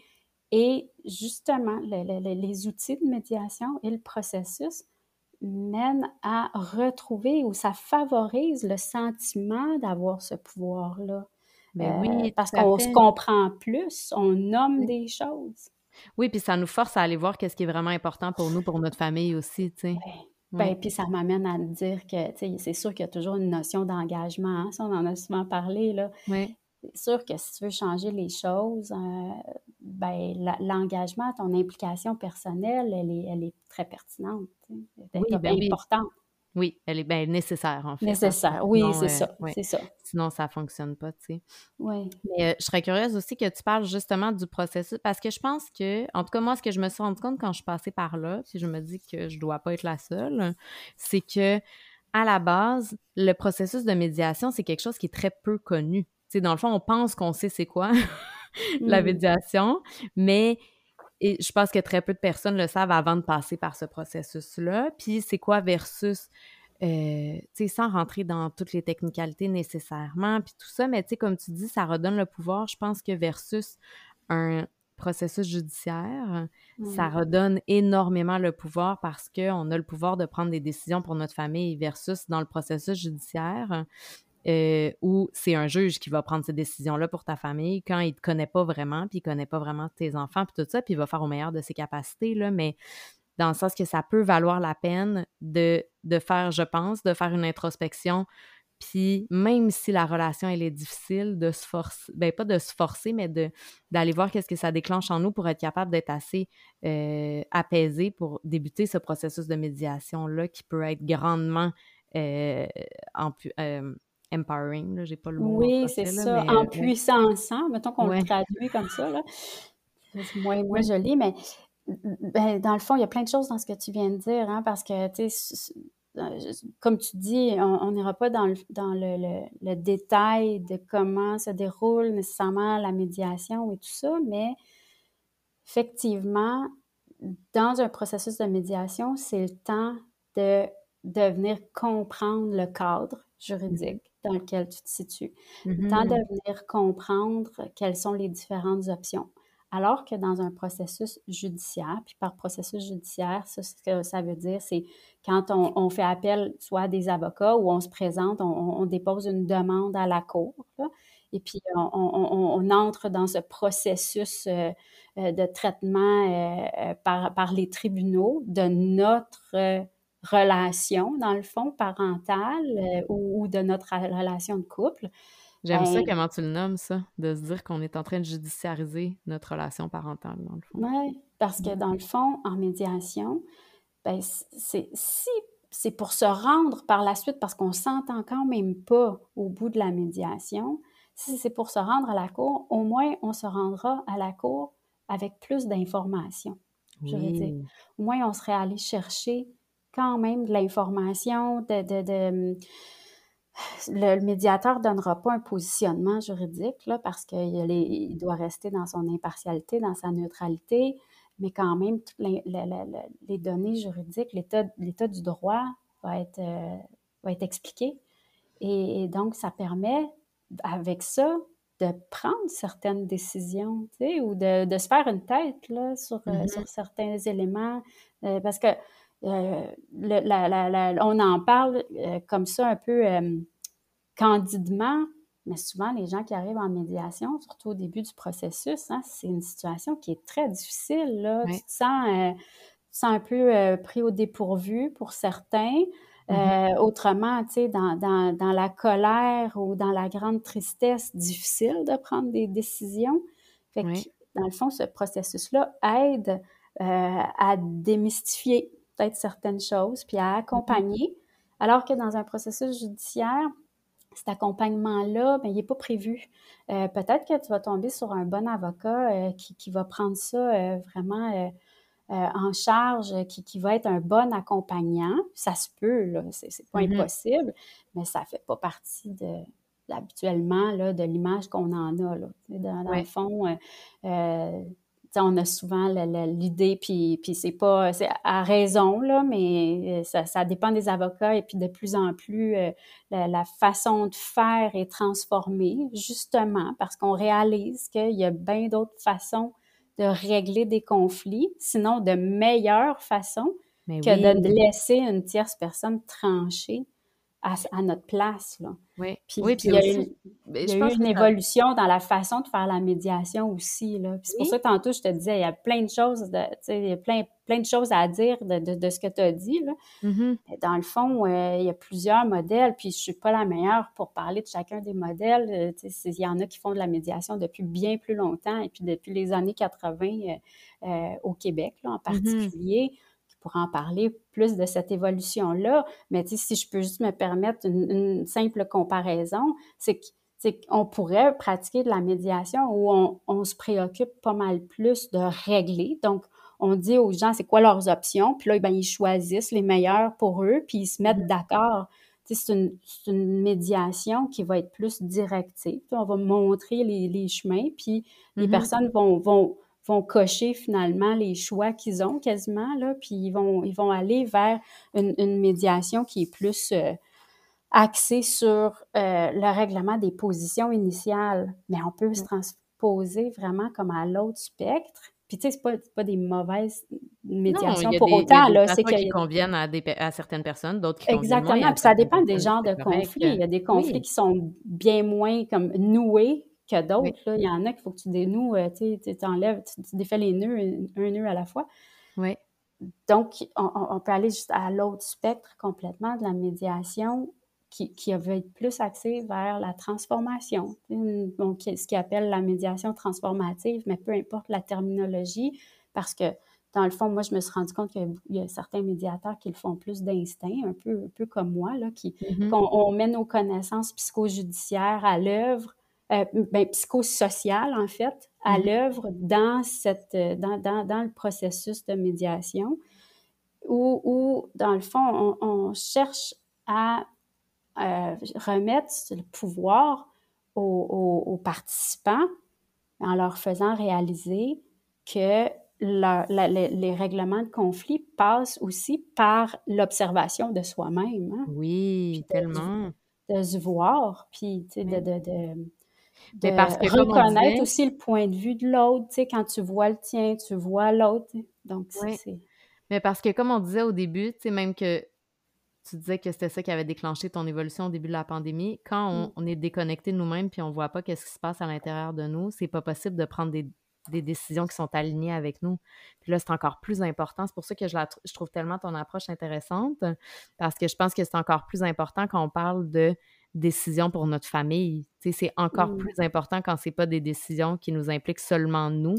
Et justement, les outils de médiation et le processus mènent à retrouver ou ça favorise le sentiment d'avoir ce pouvoir-là. Ben oui, parce qu'on se comprend plus, on nomme des choses. Oui, puis ça nous force à aller voir qu'est-ce qui est vraiment important pour nous, pour notre famille aussi, tu sais. Ben, puis ça m'amène à dire que, tu sais, c'est sûr qu'il y a toujours une notion d'engagement. Hein, ça, on en a souvent parlé, là. Oui. C'est sûr que si tu veux changer les choses, euh, ben, l'engagement, ton implication personnelle, elle est, elle est très pertinente. Elle est ben importante. Oui, elle est bien nécessaire, en fait. Hein. Nécessaire, oui, c'est ça, c'est ça. Sinon, ça ne fonctionne pas, tu sais. Oui. Mais euh, je serais curieuse aussi que tu parles justement du processus, parce que je pense que, en tout cas, moi, ce que je me suis rendu compte quand je suis passée par là, puis je me dis que je ne dois pas être la seule, c'est que, à la base, le processus de médiation, c'est quelque chose qui est très peu connu. Tu sais, dans le fond, on pense qu'on sait c'est quoi la mmh. médiation, mais et je pense que très peu de personnes le savent avant de passer par ce processus-là. Puis c'est quoi versus, euh, tu sais, sans rentrer dans toutes les technicalités nécessairement, puis tout ça, mais tu sais, comme tu dis, ça redonne le pouvoir. Je pense que versus un processus judiciaire, ça redonne énormément le pouvoir parce qu'on a le pouvoir de prendre des décisions pour notre famille versus dans le processus judiciaire. Euh, où c'est un juge qui va prendre ces décisions-là pour ta famille quand il te connaît pas vraiment, puis il connaît pas vraiment tes enfants, puis tout ça, puis il va faire au meilleur de ses capacités, là, mais dans le sens que ça peut valoir la peine de, de faire, je pense, de faire une introspection, puis même si la relation, elle est difficile, de se forcer, ben pas de se forcer, mais d'aller voir qu'est-ce que ça déclenche en nous pour être capable d'être assez euh, apaisé pour débuter ce processus de médiation-là qui peut être grandement euh, euh, empowering, j'ai pas le mot. Oui, c'est ça, en puissance, mettons qu'on le traduit comme ça, là. C'est moins, moins joli, mais ben, dans le fond, il y a plein de choses dans ce que tu viens de dire, hein, parce que, tu sais, euh, comme tu dis, on n'ira pas dans, le, dans le, le, détail de comment se déroule nécessairement la médiation et tout ça, mais effectivement, dans un processus de médiation, c'est le temps de, de venir comprendre le cadre juridique dans lequel tu te situes. Mm Tant de venir comprendre quelles sont les différentes options. Alors que dans un processus judiciaire, puis par processus judiciaire, ça, ce que ça veut dire, c'est quand on, fait appel soit à des avocats ou on se présente, on, dépose une demande à la cour, et puis on, entre dans ce processus euh, euh, de traitement euh, par, par, les tribunaux de notre relation, dans le fond, parentale euh, ou, de notre relation de couple. J'aime ça ben comment tu le nommes, ça, de se dire qu'on est en train de judiciariser notre relation parentale, dans le fond. Oui, parce que dans le fond, en médiation, ben, c'est si c'est pour se rendre par la suite, parce qu'on s'entend quand même pas au bout de la médiation, si c'est pour se rendre à la cour, au moins on se rendra à la cour avec plus d'informations, je veux dire. Au moins on serait allé chercher quand même de l'information, de, hum, le, médiateur ne donnera pas un positionnement juridique là, parce qu'il doit rester dans son impartialité, dans sa neutralité, mais quand même, toutes les, données juridiques, l'état du droit va être, euh, va être expliqué. Et, donc, ça permet, avec ça, de prendre certaines décisions, tu sais, ou de, se faire une tête là, sur, euh, mm-hmm. sur certains éléments. Euh, parce que euh, on en parle euh, comme ça un peu euh, candidement, mais souvent les gens qui arrivent en médiation, surtout au début du processus, hein, c'est une situation qui est très difficile. Là. Tu te sens, un peu pris au dépourvu pour certains. Mm-hmm. autrement, tu sais, dans, dans, la colère ou dans la grande tristesse, difficile de prendre des décisions. Fait dans le fond, ce processus-là aide à démystifier peut-être certaines choses, puis à accompagner, alors que dans un processus judiciaire, cet accompagnement-là, ben, il n'est pas prévu. Euh, peut-être que tu vas tomber sur un bon avocat euh, qui, qui, va prendre ça euh, vraiment en charge, qui, qui, va être un bon accompagnant. Ça se peut, là, c'est, pas mm-hmm. impossible, mais ça fait pas partie de habituellement là, de l'image qu'on en a. Là. Dans, le fond, on a souvent l'idée, puis, puis c'est pas c'est à raison, là, mais euh, ça, dépend des avocats et puis de plus en plus, euh, la, façon de faire est transformée, justement parce qu'on réalise qu'il y a bien d'autres façons de régler des conflits, sinon de meilleures façons que de laisser une tierce personne trancher à, notre place. Là. Oui, puis, il y a il y a eu une évolution dans la façon de faire la médiation aussi. Là. c'est pour ça que tantôt, je te disais, il y a plein de choses, de, il y a plein, plein de choses à dire de, de, ce que tu as dit. Là. Mm-hmm. Dans le fond, euh, il y a plusieurs modèles, puis je suis pas la meilleure pour parler de chacun des modèles. Euh, il y en a qui font de la médiation depuis bien plus longtemps, et puis depuis les années 80 euh, au Québec là, en mm-hmm. particulier pour en parler plus de cette évolution-là. Mais si je peux juste me permettre une, simple comparaison, c'est qu'on pourrait pratiquer de la médiation où on, se préoccupe pas mal plus de régler. Donc, on dit aux gens c'est quoi leurs options, puis là, ben, ils choisissent les meilleures pour eux, puis ils se mettent mm-hmm. d'accord. C'est une, une, médiation qui va être plus directive. on va montrer les, chemins, puis les mm-hmm. personnes vont, vont, vont cocher finalement les choix qu'ils ont quasiment, là, puis ils vont, ils vont aller vers une, une médiation qui est plus euh, axée sur euh, le règlement des positions initiales. Mais on peut se transposer vraiment comme à l'autre spectre. Puis tu sais, c'est pas, pas des mauvaises médiations pour autant. Il y a des qui conviennent à, des, à, certaines personnes, d'autres qui Exactement. Moins, puis ça dépend des genres de conflits. Il y a des conflits qui sont bien moins comme noués que d'autres. Il y en a qu'il faut que tu dénoues, euh, tu enlèves, tu, défais les nœuds, un, nœud à la fois. Oui. Donc, on, peut aller juste à l'autre spectre complètement de la médiation qui, qui va être plus axée vers la transformation. Donc, ce qu'ils appelle la médiation transformative, mais peu importe la terminologie, parce que dans le fond, moi, je me suis rendu compte qu'il y a certains médiateurs qui le font plus d'instinct, un peu, un peu comme moi, là, qui, mm-hmm. on, met nos connaissances psychojudiciaires à l'œuvre euh, ben, psychosocial, en fait, à mm-hmm. l'œuvre dans, cette, euh, dans, dans, dans, le processus de médiation, où, où dans le fond, on, cherche à euh, remettre le pouvoir aux, participants en leur faisant réaliser que les, règlements de conflit passent aussi par l'observation de soi-même. Hein. Oui, tellement. De, se voir, puis de, de, de parce que, reconnaître aussi le point de vue de l'autre, tu sais, quand tu vois le tien, tu vois l'autre. Donc, c'est... Mais parce que, comme on disait au début, tu sais, même que tu disais que c'était ça qui avait déclenché ton évolution au début de la pandémie, quand on, mm. est déconnecté de nous-mêmes puis on voit pas qu'est-ce qui se passe à l'intérieur de nous, c'est pas possible de prendre des, décisions qui sont alignées avec nous. Puis là, c'est encore plus important. C'est pour ça que je, je trouve tellement ton approche intéressante, parce que je pense que c'est encore plus important quand on parle de décisions pour notre famille. c'est encore mmh. plus important quand c'est pas des décisions qui nous impliquent seulement nous,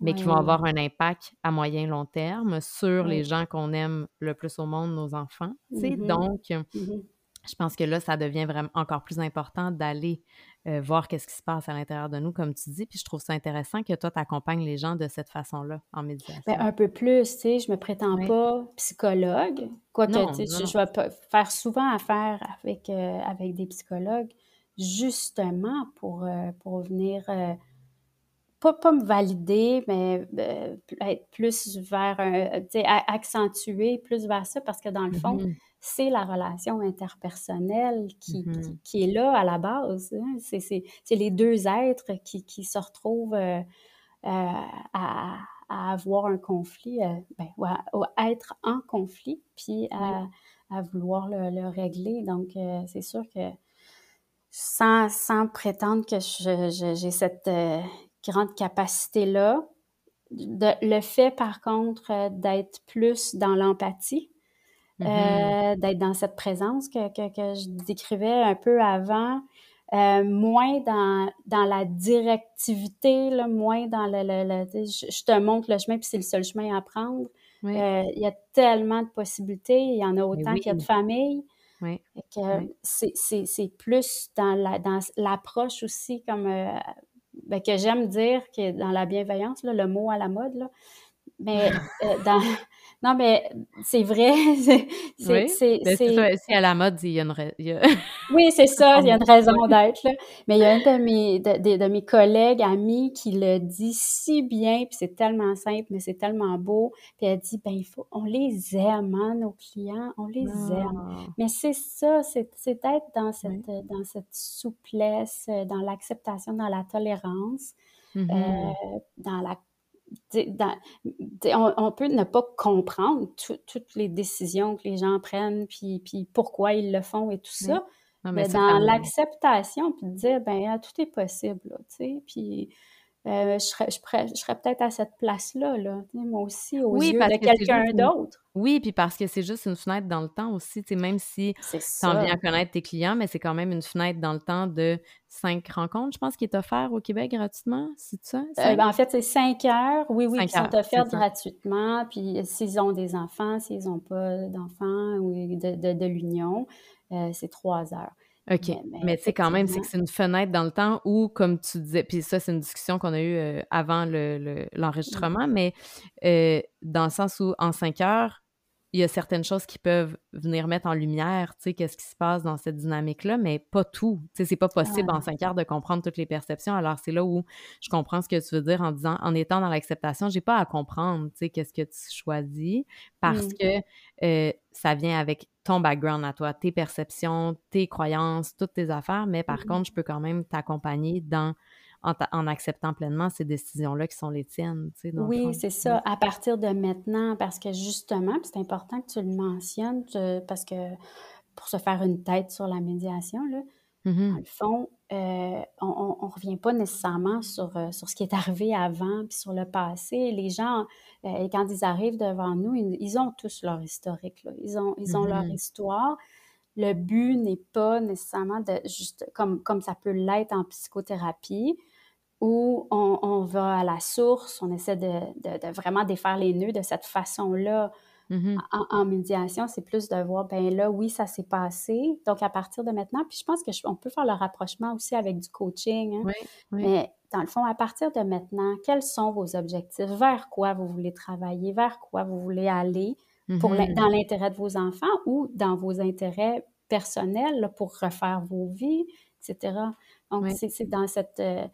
mais qui vont avoir un impact à moyen long terme sur les gens qu'on aime le plus au monde, nos enfants. Mmh Donc, mmh je pense que là, ça devient vraiment encore plus important d'aller euh, voir qu'est-ce qui se passe à l'intérieur de nous, comme tu dis. Puis je trouve ça intéressant que toi, tu accompagnes les gens de cette façon-là en médiation. Bien, un peu plus, tu sais, je me prétends pas psychologue. Quoique, tu sais, je, vais faire souvent affaire avec, euh, avec des psychologues, justement pour, euh, pour venir, pas, pas me valider, mais être plus vers, tu sais, accentuer plus vers ça, parce que dans le fond, mm-hmm c'est la relation interpersonnelle qui, mm-hmm. qui, est là à la base. Hein. C'est les deux êtres qui, qui se retrouvent euh, euh, à, à, avoir un conflit, euh, ben, ou, à, être en conflit, puis à, à vouloir le, le, régler. Donc, c'est sûr que sans, sans prétendre que j'ai cette grande capacité-là, le fait par contre d'être plus dans l'empathie, Mm-hmm. Euh, d'être dans cette présence que, que, je décrivais un peu avant, euh, moins dans, dans la directivité, là, moins dans le, le, je, te montre le chemin puis c'est le seul chemin à prendre. Euh, il y a tellement de possibilités, il y en a autant qu'il y a de familles. Oui. C'est plus dans la dans l'approche aussi comme euh, ben, que j'aime dire que dans la bienveillance, là, le mot à la mode, là, mais dans, non, mais c'est vrai. C'est, c'est, c'est, à la mode, il y a une Oui, c'est ça, il y a une raison d'être. Mais il y a un de mes, de, de, mes collègues, amis, qui le dit si bien, puis c'est tellement simple, mais c'est tellement beau. Puis elle dit, ben il faut, on les aime, hein, nos clients, on les aime. Ah. Mais c'est ça, c'est, c'est être dans cette, dans cette souplesse, dans l'acceptation, dans la tolérance. Mm-hmm. Euh, dans la on, peut ne pas comprendre toutes les décisions que les gens prennent, puis, puis pourquoi ils le font et tout ça. mais, dans l'acceptation, puis de dire, ben ah, tout est possible, tu sais, puis euh, je serais, je serais, peut-être à cette place-là, là, moi aussi, aux yeux de quelqu'un d'autre. Oui, puis parce que c'est juste une fenêtre dans le temps aussi, même si tu en viens à connaître tes clients, mais c'est quand même une fenêtre dans le temps de cinq rencontres, je pense, qui est offert au Québec gratuitement, c'est ça? Euh, ben, en fait, c'est cinq heures, oui, oui, qui sont offertes gratuitement, puis s'ils ont des enfants, s'ils n'ont pas d'enfants ou de, de, l'union, euh, c'est trois heures. OK. Mais, tu sais, quand même, c'est que c'est une fenêtre dans le temps où, comme tu disais, puis ça, c'est une discussion qu'on a eue euh, avant l'enregistrement, le, mais euh, dans le sens où, en cinq heures, il y a certaines choses qui peuvent venir mettre en lumière, tu sais, qu'est-ce qui se passe dans cette dynamique-là, mais pas tout. Tu sais, c'est pas possible en cinq heures de comprendre toutes les perceptions. Alors, c'est là où je comprends ce que tu veux dire en disant, en étant dans l'acceptation, j'ai pas à comprendre, tu sais, qu'est-ce que tu choisis parce mmh. que euh, ça vient avec ton background à toi, tes perceptions, tes croyances, toutes tes affaires, mais par mmh contre, je peux quand même t'accompagner dans en, acceptant pleinement ces décisions-là qui sont les tiennes. Tu sais, oui, c'est ça. À partir de maintenant, parce que justement, c'est important que tu le mentionnes, parce que pour se faire une tête sur la médiation, là, mmh dans le fond, euh, on ne revient pas nécessairement sur, euh, sur ce qui est arrivé avant, puis sur le passé. Les gens, euh, quand ils arrivent devant nous, ils, ont tous leur historique. Là. Ils ont, ils ont leur mmh histoire le but n'est pas nécessairement de juste comme, comme ça peut l'être en psychothérapie, où on, va à la source, on essaie de, vraiment défaire les nœuds de cette façon-là. Mm-hmm. En, médiation, c'est plus de voir, ben là, oui, ça s'est passé. Donc, à partir de maintenant, puis je pense qu'on peut faire le rapprochement aussi avec du coaching. Hein. Mais dans le fond, à partir de maintenant, quels sont vos objectifs? Vers quoi vous voulez travailler? Vers quoi vous voulez aller pour mm-hmm. dans l'intérêt de vos enfants ou dans vos intérêts personnels pour refaire vos vies, etc. Donc, c'est dans cette... Euh,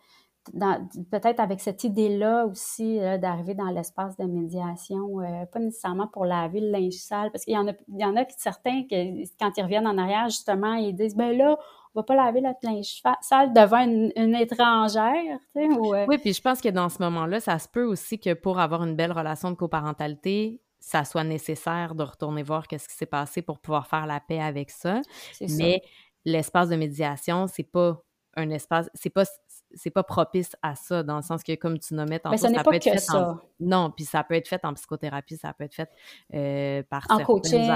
peut-être avec cette idée-là aussi d'arriver dans l'espace de médiation, euh, pas nécessairement pour laver le linge sale, parce qu'il y en a, il y en a certains que quand ils reviennent en arrière, justement, ils disent ben là, on va pas laver notre linge sale devant une, étrangère, tu sais, euh Oui, puis je pense que dans ce moment-là, ça se peut aussi que pour avoir une belle relation de coparentalité, ça soit nécessaire de retourner voir qu'est-ce qui s'est passé pour pouvoir faire la paix avec ça. Mais l'espace de médiation, c'est pas un espace, c'est pas c'est pas propice à ça, dans le sens que, comme tu nommais tantôt, ça, peut être fait ça. En... Non, puis ça peut être fait en psychothérapie, ça peut être fait euh, par en coaching.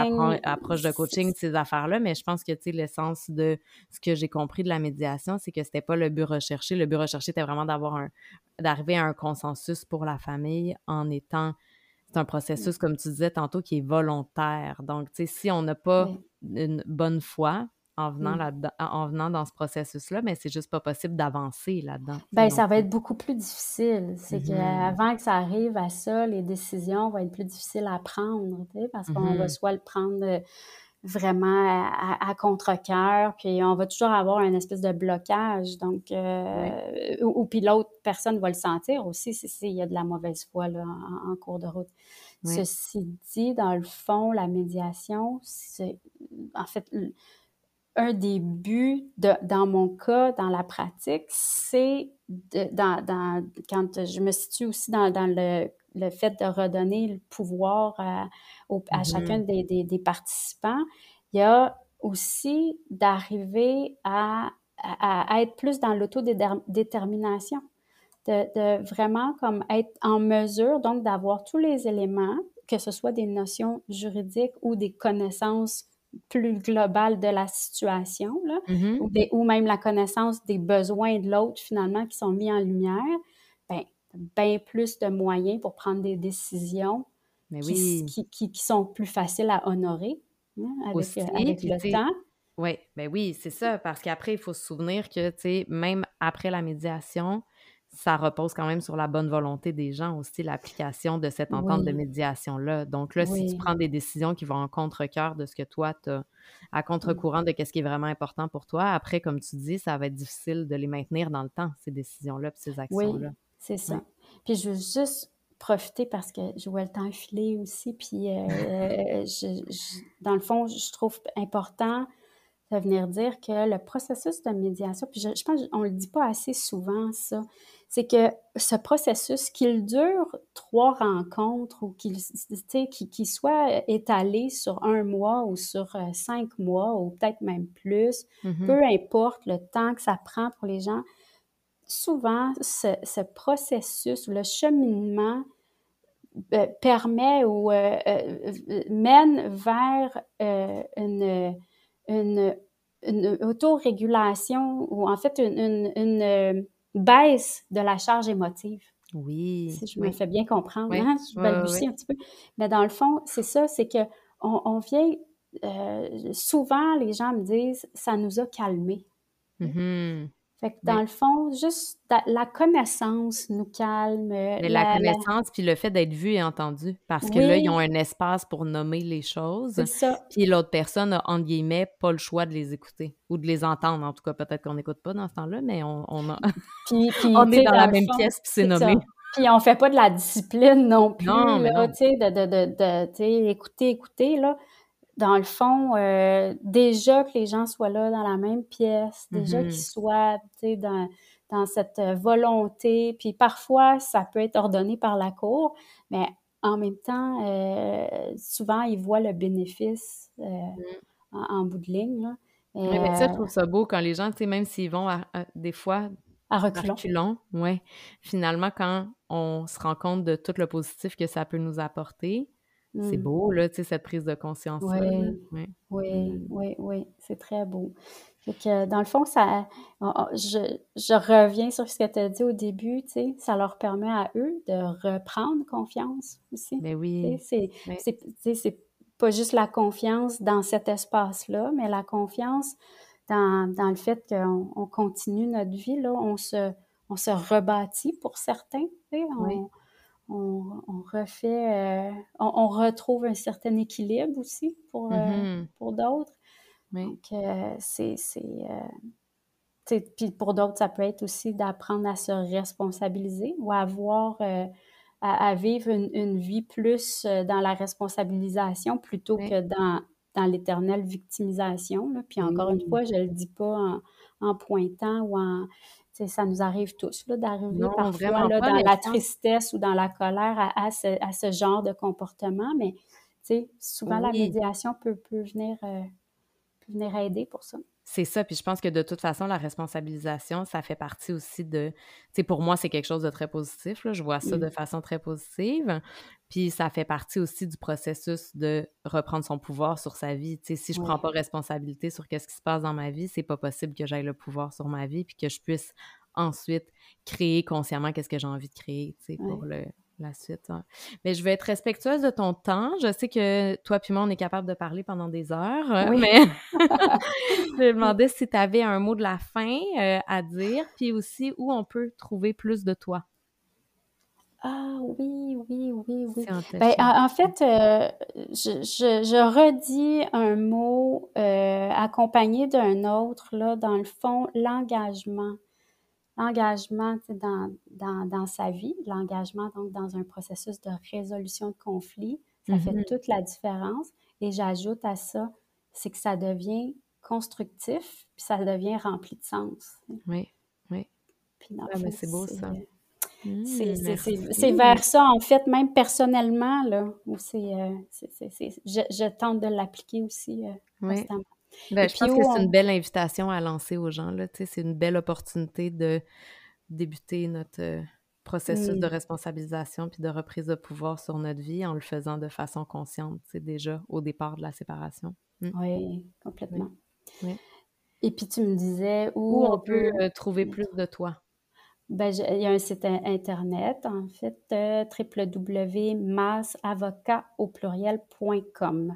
approches de coaching, ces affaires-là, mais je pense que, tu sais, l'essence de ce que j'ai compris de la médiation, c'est que c'était pas le but recherché. Le but recherché, était vraiment d'avoir un... d'arriver à un consensus pour la famille en étant... C'est un processus, comme tu disais tantôt, qui est volontaire. Donc, tu sais, si on n'a pas une bonne foi, en venant, mmh. en venant dans ce processus-là, mais c'est juste pas possible d'avancer là-dedans. Bien, ça va être beaucoup plus difficile. C'est mmh qu'avant que ça arrive à ça, les décisions vont être plus difficiles à prendre, parce qu'on va mmh soit le prendre euh, vraiment à, contre-cœur, puis on va toujours avoir un espèce de blocage. Donc, euh, ou, puis l'autre personne va le sentir aussi s'il y a de la mauvaise foi là, en, cours de route. Ceci dit, dans le fond, la médiation, c'est en fait un des buts, de, dans mon cas, dans la pratique, c'est dans, dans, quand je me situe aussi dans, dans le, le, fait de redonner le pouvoir à, à mm-hmm. chacun des, des, des, participants, il y a aussi d'arriver à, à, être plus dans l'autodétermination, de, de vraiment comme être en mesure donc d'avoir tous les éléments, que ce soit des notions juridiques ou des connaissances plus globale de la situation, là, Mmh ou, des- ou même la connaissance des besoins de l'autre finalement qui sont mis en lumière, ben, bien plus de moyens pour prendre des décisions Mais qui, oui, qui, qui, qui sont plus faciles à honorer hein, avec, aussi, euh, avec le temps. oui, ben oui, c'est ça, parce qu'après, il faut se souvenir que, tu sais, même après la médiation, ça repose quand même sur la bonne volonté des gens aussi, l'application de cette entente de médiation-là. Donc là, si tu prends des décisions qui vont en contre-cœur de ce que toi, tu à mm, contre-courant de ce qui est vraiment important pour toi, après, comme tu dis, ça va être difficile de les maintenir dans le temps, ces décisions-là puis ces oui, actions-là. c'est Oui. ça. Puis je veux juste profiter parce que je vois le temps filer aussi. Puis euh, euh, je- je- dans le fond, je trouve important de venir dire que le processus de médiation, puis je, je pense qu'on ne le dit pas assez souvent, ça, c'est que ce processus, qu'il dure trois rencontres ou qu'il soit étalé sur un mois ou sur euh, cinq mois ou peut-être même plus, Mhm. peu importe le temps que ça prend pour les gens, souvent, ce, ce processus, le cheminement euh, permet ou euh, euh, euh, mène vers euh, une, une, une autorégulation ou en fait une, une- une, euh, baisse de la charge émotive. Oui, Si je me fais bien comprendre, oui, hein? je balbutie oui. un petit peu. Mais dans le fond, c'est ça, c'est que on, on vient, euh, souvent les gens me disent, ça nous a calmés. Mhm. Fait que dans Oui. le fond, juste la, connaissance nous calme. Mais la connaissance, puis le fait d'être vu et entendu, parce que là, ils ont un espace pour nommer les choses, c'est ça. puis l'autre personne a, entre guillemets, pas le choix de les écouter, ou de les entendre, en tout cas, peut-être qu'on n'écoute pas dans ce temps-là, mais on, on, a- Puis, puis on est dans dans la même fond, pièce, puis c'est nommé. ça. Puis on fait pas de la discipline non plus, Non, mais là, tu sais, de, de, écouter, écouter, là. Dans le fond, euh, déjà que les gens soient là dans la même pièce, déjà qu'ils Mhm. soient, dans, dans cette euh, volonté, puis parfois, ça peut être ordonné par la cour, mais en même temps, euh, souvent, ils voient le bénéfice euh, Mm. en, en bout de ligne, là. Et, mais ça, je trouve ça beau quand les gens, même s'ils vont à- à- des fois à à reculons. reculons, ouais, finalement, quand on se rend compte de tout le positif que ça peut nous apporter, c'est Mm. beau, là, tu sais, cette prise de conscience-là. là. Oui, oui, oui, oui, c'est très beau. Fait que, dans le fond, ça, je, je reviens sur ce que tu as dit au début, tu sais, ça leur permet à eux de reprendre confiance aussi. Mais sais, oui, c'est, oui, pas juste la confiance dans cet espace-là, mais la confiance dans, dans le fait qu'on on continue notre vie, là, on se, on se rebâtit pour certains, tu sais, oui. On, refait, euh, on, on retrouve un certain équilibre aussi pour, euh, Mhm. pour d'autres. Oui, Donc, euh, c'est, puis pour d'autres, ça peut être aussi d'apprendre à se responsabiliser ou à avoir, à, à vivre une, une vie plus dans la responsabilisation plutôt oui, que dans, dans l'éternelle victimisation. là. Puis encore une fois, je le dis pas en, en pointant ou en, ça nous arrive tous d'arriver parfois là, dans la tristesse ou dans la colère à, à ce, à ce genre de comportement. Mais tu sais, souvent, la médiation peut, peut venir, euh, peut venir aider pour ça. C'est ça. Puis je pense que de toute façon, la responsabilisation, ça fait partie aussi de, tu sais, pour moi, c'est quelque chose de très positif, là. Je vois ça Mm. de façon très positive. Puis ça fait partie aussi du processus de reprendre son pouvoir sur sa vie. Tu sais, si je prends Ouais. pas responsabilité sur qu'est-ce qui se passe dans ma vie, c'est pas possible que j'aille le pouvoir sur ma vie puis que je puisse ensuite créer consciemment qu'est-ce que j'ai envie de créer, tu sais, pour le, la suite. hein. Mais je vais être respectueuse de ton temps. Je sais que toi puis moi, on est capable de parler pendant des heures, Oui. mais je me demandais si tu avais un mot de la fin euh, à dire, puis aussi où on peut trouver plus de toi, Ah oui, oui, oui, oui. Ben, en, en fait, euh, je, je, je redis un mot euh, accompagné d'un autre, là, dans le fond, l'engagement. L'engagement dans, dans, dans sa vie, l'engagement donc dans un processus de résolution de conflit, ça fait Mhm. toute la différence. Et j'ajoute à ça, c'est que ça devient constructif, puis ça devient rempli de sens. Oui, oui. Ah, c'est beau ça. C'est Mm, c'est- vers ça, en fait, même personnellement, là, où c'est, euh, je, je tente de l'appliquer aussi euh, Oui. constamment. Ben, je pense où que c'est une belle invitation à lancer aux gens, c'est une belle opportunité de débuter notre euh, processus de responsabilisation puis de reprise de pouvoir sur notre vie en le faisant de façon consciente, c'est déjà au départ de la séparation. Mm. Oui, complètement. Oui. Et puis tu me disais où, on, peut, euh, trouver plus de toi? Ben, il y a un site internet, en fait, euh, www.massavocat au pluriel.com.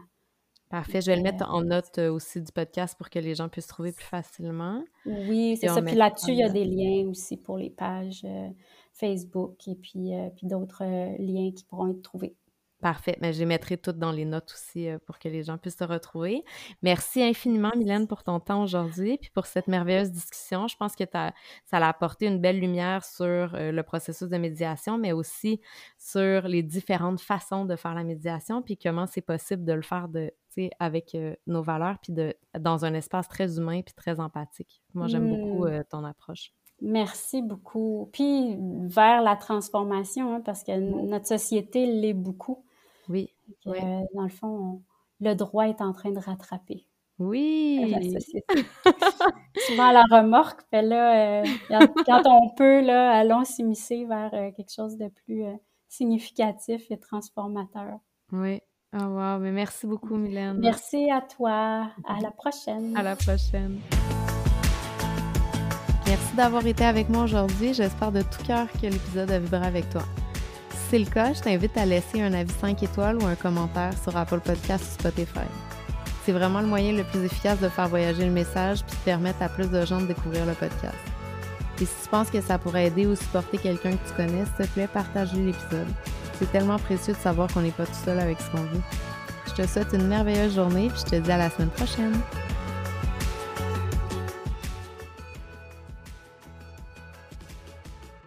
Parfait. Je vais le mettre en note euh, aussi du podcast pour que les gens puissent trouver plus facilement. Oui, c'est ça. Puis là-dessus, il y a des liens aussi pour les pages euh, Facebook et puis, puis d'autres liens qui pourront être trouvés. Parfait. Mais je les mettrai toutes dans les notes aussi euh, pour que les gens puissent te retrouver. Merci infiniment, Mylène, pour ton temps aujourd'hui puis pour cette merveilleuse discussion. Je pense que ça a apporté une belle lumière sur euh, le processus de médiation, mais aussi sur les différentes façons de faire la médiation puis comment c'est possible de le faire de, avec euh, nos valeurs puis dans un espace très humain puis très empathique. Moi, j'aime beaucoup mmh. ton approche. Merci beaucoup. Puis vers la transformation, hein, parce que notre société l'est beaucoup. Oui. Euh, dans le fond, le droit est en train de rattraper. Oui. La société. Souvent la remorque, mais là, euh, quand, on peut, là, allons s'immiscer vers euh, quelque chose de plus significatif et transformateur. Oui. Oh wow, mais merci beaucoup, Mylène. Merci à toi. À la prochaine. À la prochaine. Merci d'avoir été avec moi aujourd'hui. J'espère de tout cœur que l'épisode a vibré avec toi. Si c'est le cas, je t'invite à laisser un avis 5 étoiles ou un commentaire sur Apple Podcast ou Spotify. C'est vraiment le moyen le plus efficace de faire voyager le message puis de permettre à plus de gens de découvrir le podcast. Et si tu penses que ça pourrait aider ou supporter quelqu'un que tu connais, s'il te plaît, partage l'épisode. C'est tellement précieux de savoir qu'on n'est pas tout seul avec ce qu'on vit. Je te souhaite une merveilleuse journée puis je te dis à la semaine prochaine.